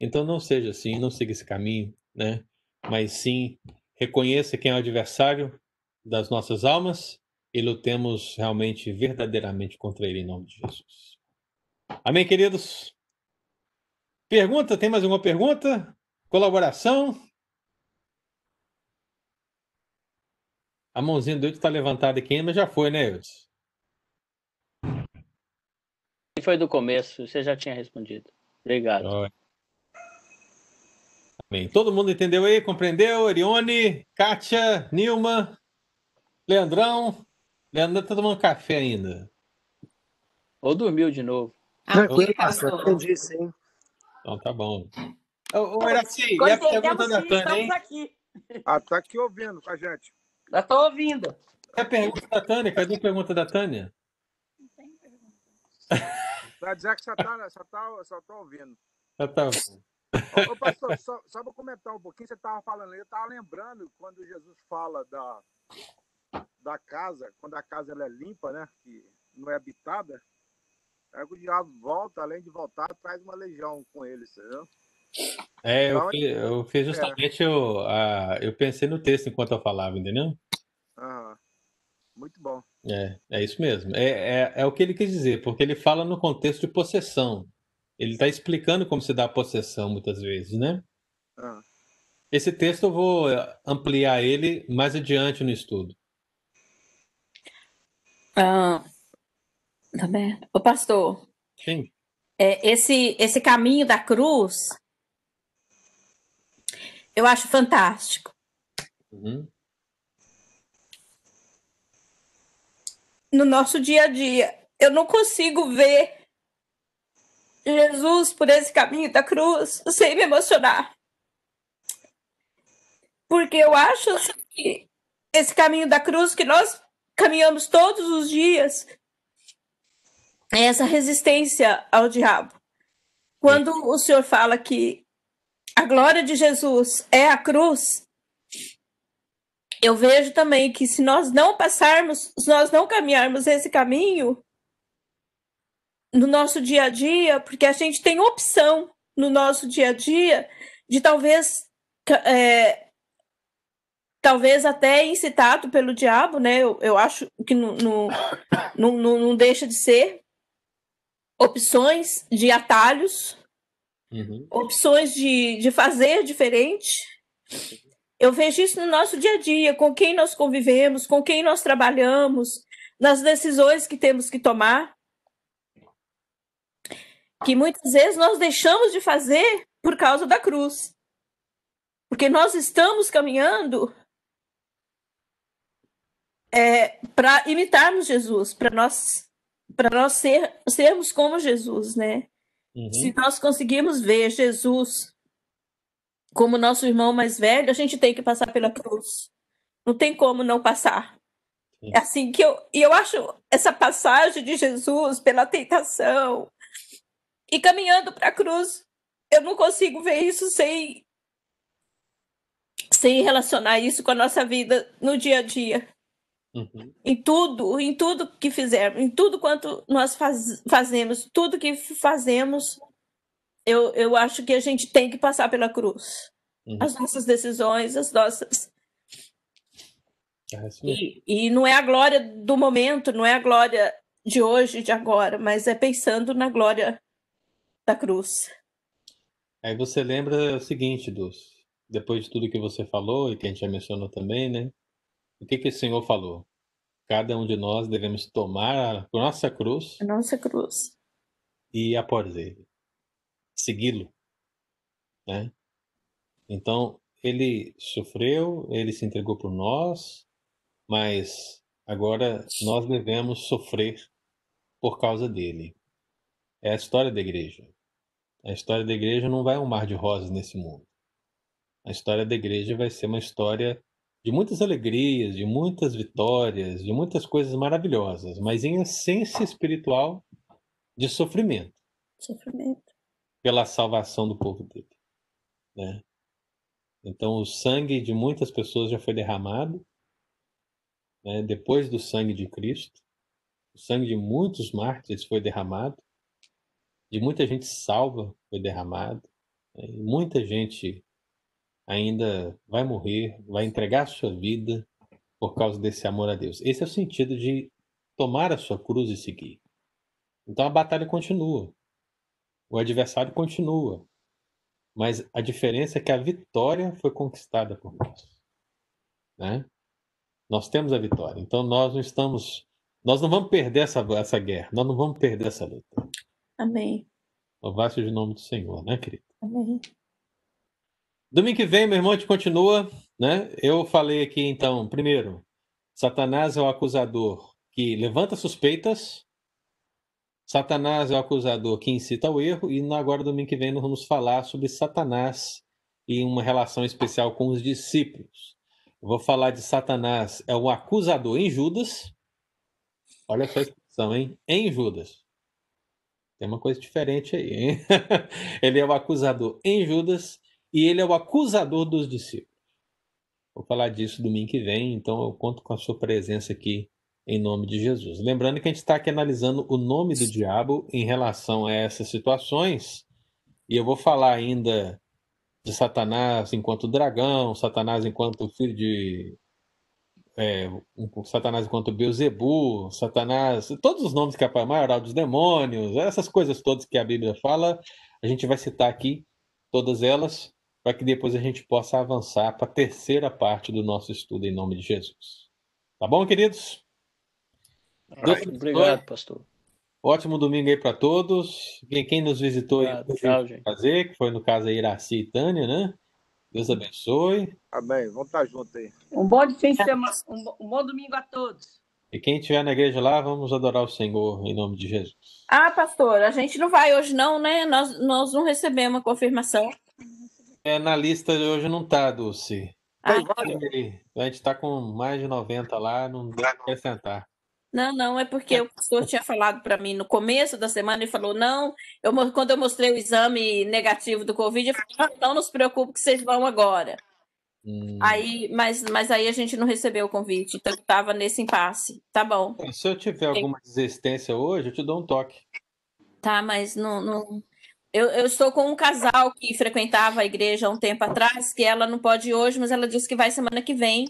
Então não seja assim, não siga esse caminho, né? Mas sim reconheça quem é o adversário das nossas almas e lutemos realmente, verdadeiramente contra ele em nome de Jesus. Amém, queridos? Pergunta? Tem mais alguma pergunta? Colaboração? A mãozinha do Eudes está levantada aqui, mas já foi, né, Eudes? Foi do começo, você já tinha respondido. Obrigado. Amém. Todo mundo entendeu aí? Compreendeu? Erione, Kátia, Nilma, Leandrão. Leandrão tá tomando café ainda. Ou dormiu de novo. Tranquilo, pastor. Entendi, sim. Então tá bom. Ô, ô Eraci, e a pergunta da Tânia, hein? aqui. Ah, tá aqui ouvindo com a gente. Já tô ouvindo. E a pergunta da Tânia? Cadê a pergunta da Tânia? Vai dizer que só tá, só tá, só tá ouvindo. Já tá. Ô, ô, pastor, só, só para comentar um pouquinho, você estava falando aí, eu estava lembrando quando Jesus fala da, da casa, quando a casa ela é limpa, né? Que não é habitada, aí o diabo volta, além de voltar, traz uma legião com ele, entendeu? É, eu, Então, fiz, eu fiz justamente o. A, eu pensei no texto enquanto eu falava, entendeu? Aham. Muito bom. É, é isso mesmo. É, é, é o que ele quis dizer, porque ele fala no contexto de possessão. Ele está explicando como se dá a possessão muitas vezes, né? Ah. Esse texto eu vou ampliar ele mais adiante no estudo. Ah, tá bem. Ô, pastor, Sim. é, esse, esse caminho da cruz, eu acho fantástico. Uhum. No nosso dia a dia, eu não consigo ver Jesus por esse caminho da cruz sem me emocionar. Porque eu acho assim, que esse caminho da cruz que nós caminhamos todos os dias é essa resistência ao diabo. Quando o Senhor fala que a glória de Jesus é a cruz, eu vejo também que se nós não passarmos, se nós não caminharmos esse caminho no nosso dia a dia, porque a gente tem opção no nosso dia a dia de talvez é, talvez até incitado pelo diabo, né? Eu, eu acho que não, não, não, não não deixa de ser opções de atalhos, Uhum. opções de, de fazer diferente. Eu vejo isso no nosso dia a dia, com quem nós convivemos, com quem nós trabalhamos, nas decisões que temos que tomar. Que muitas vezes nós deixamos de fazer por causa da cruz. Porque nós estamos caminhando é, para imitarmos Jesus, para nós para nós ser, sermos como Jesus, né? Uhum. Se nós conseguirmos ver Jesus como nosso irmão mais velho, a gente tem que passar pela cruz. Não tem como não passar. Sim. É assim que eu e eu acho essa passagem de Jesus pela tentação e caminhando para a cruz, eu não consigo ver isso sem sem relacionar isso com a nossa vida no dia a dia Uhum. em tudo, em tudo que fizermos, em tudo quanto nós faz, fazemos, tudo que fazemos, eu, eu acho que a gente tem que passar pela cruz. Uhum. As nossas decisões, as nossas. É. E, e não é a glória do momento, não é a glória de hoje, de agora, mas é pensando na glória da cruz. Aí você lembra o seguinte, Dulce, depois de tudo que você falou e que a gente já mencionou também, né? O que que o Senhor falou? Cada um de nós devemos tomar a nossa cruz A nossa cruz. e ir após ele, segui-lo, né? Então, ele sofreu, ele se entregou por nós, mas agora nós devemos sofrer por causa dele. É a história da igreja. A história da igreja não vai um mar de rosas nesse mundo. A história da igreja vai ser uma história de muitas alegrias, de muitas vitórias, de muitas coisas maravilhosas, mas em essência espiritual de sofrimento Sofrimento. pela salvação do povo dele, né? Então o sangue de muitas pessoas já foi derramado, né? Depois do sangue de Cristo, o sangue de muitos mártires foi derramado, de muita gente salva foi derramado, né? muita gente ainda vai morrer, vai entregar a sua vida por causa desse amor a Deus. Esse é o sentido de tomar a sua cruz e seguir. Então a batalha continua. O adversário continua. Mas a diferença é que a vitória foi conquistada por nós. Né? Nós temos a vitória. Então nós não estamos. Nós não vamos perder essa, essa guerra. Nós não vamos perder essa luta. Amém. Louvado seja o nome do Senhor, né, querido? Amém. Domingo que vem, meu irmão, a gente continua. Né? Eu falei aqui, então, primeiro, Satanás é o acusador que levanta suspeitas. Satanás é o acusador que incita ao erro. E agora, domingo que vem, nós vamos falar sobre Satanás e uma relação especial com os discípulos. Eu vou falar de Satanás, é o acusador em Judas. Olha essa expressão, hein? Em Judas. Tem uma coisa diferente aí, hein? ele é o acusador em Judas e ele é o acusador dos discípulos. Vou falar disso domingo que vem, então eu conto com a sua presença aqui em nome de Jesus. Lembrando que a gente está aqui analisando o nome do diabo em relação a essas situações, e eu vou falar ainda de Satanás enquanto dragão, Satanás enquanto filho de. É, Satanás enquanto Beuzebu, Satanás, todos os nomes que a maioral dos demônios, essas coisas todas que a Bíblia fala, a gente vai citar aqui todas elas, para que depois a gente possa avançar para a terceira parte do nosso estudo em nome de Jesus. Tá bom, queridos? Obrigado, pastor. Ótimo domingo aí para todos. Quem, quem nos visitou Obrigado, tchau, gente. fazer, que foi no caso aí Iraci e Tânia, né? Deus abençoe. Amém. Vamos estar juntos aí. Um bom fim de semana, um bom, um bom domingo a todos. E quem estiver na igreja lá, vamos adorar o Senhor em nome de Jesus. Ah, pastor, a gente não vai hoje não, né? Nós, nós não recebemos a confirmação. É, na lista de hoje não tá, Dulce. Ah, A gente tá com mais de 90 lá, não dá para acrescentar. Não, não, é porque o pastor tinha falado para mim no começo da semana, ele falou, não, eu, quando eu mostrei o exame negativo do Covid, eu falei, não, não nos preocupe que vocês vão agora. Hum. Aí, mas, mas aí a gente não recebeu o convite, então estava nesse impasse. Tá bom, Se eu tiver alguma desistência hoje, eu te dou um toque. tá, mas não, não... Eu, eu estou com um casal que frequentava a igreja há um tempo atrás, que ela não pode ir hoje, mas ela disse que vai semana que vem.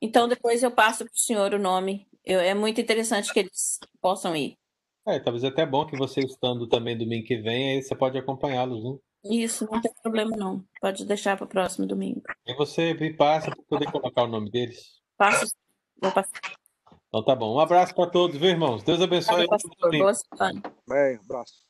Então depois eu passo para o senhor o nome. Eu- é muito interessante que eles possam ir. É, talvez até bom que você estando também domingo que vem, aí você pode acompanhá-los, né? Isso, não tem problema não. Pode deixar para o próximo domingo. E você me passa para poder colocar o nome deles. Passo, vou passar. Então tá bom. Um abraço para todos, viu, irmãos? Deus abençoe. Boa semana. Amém. Abraço.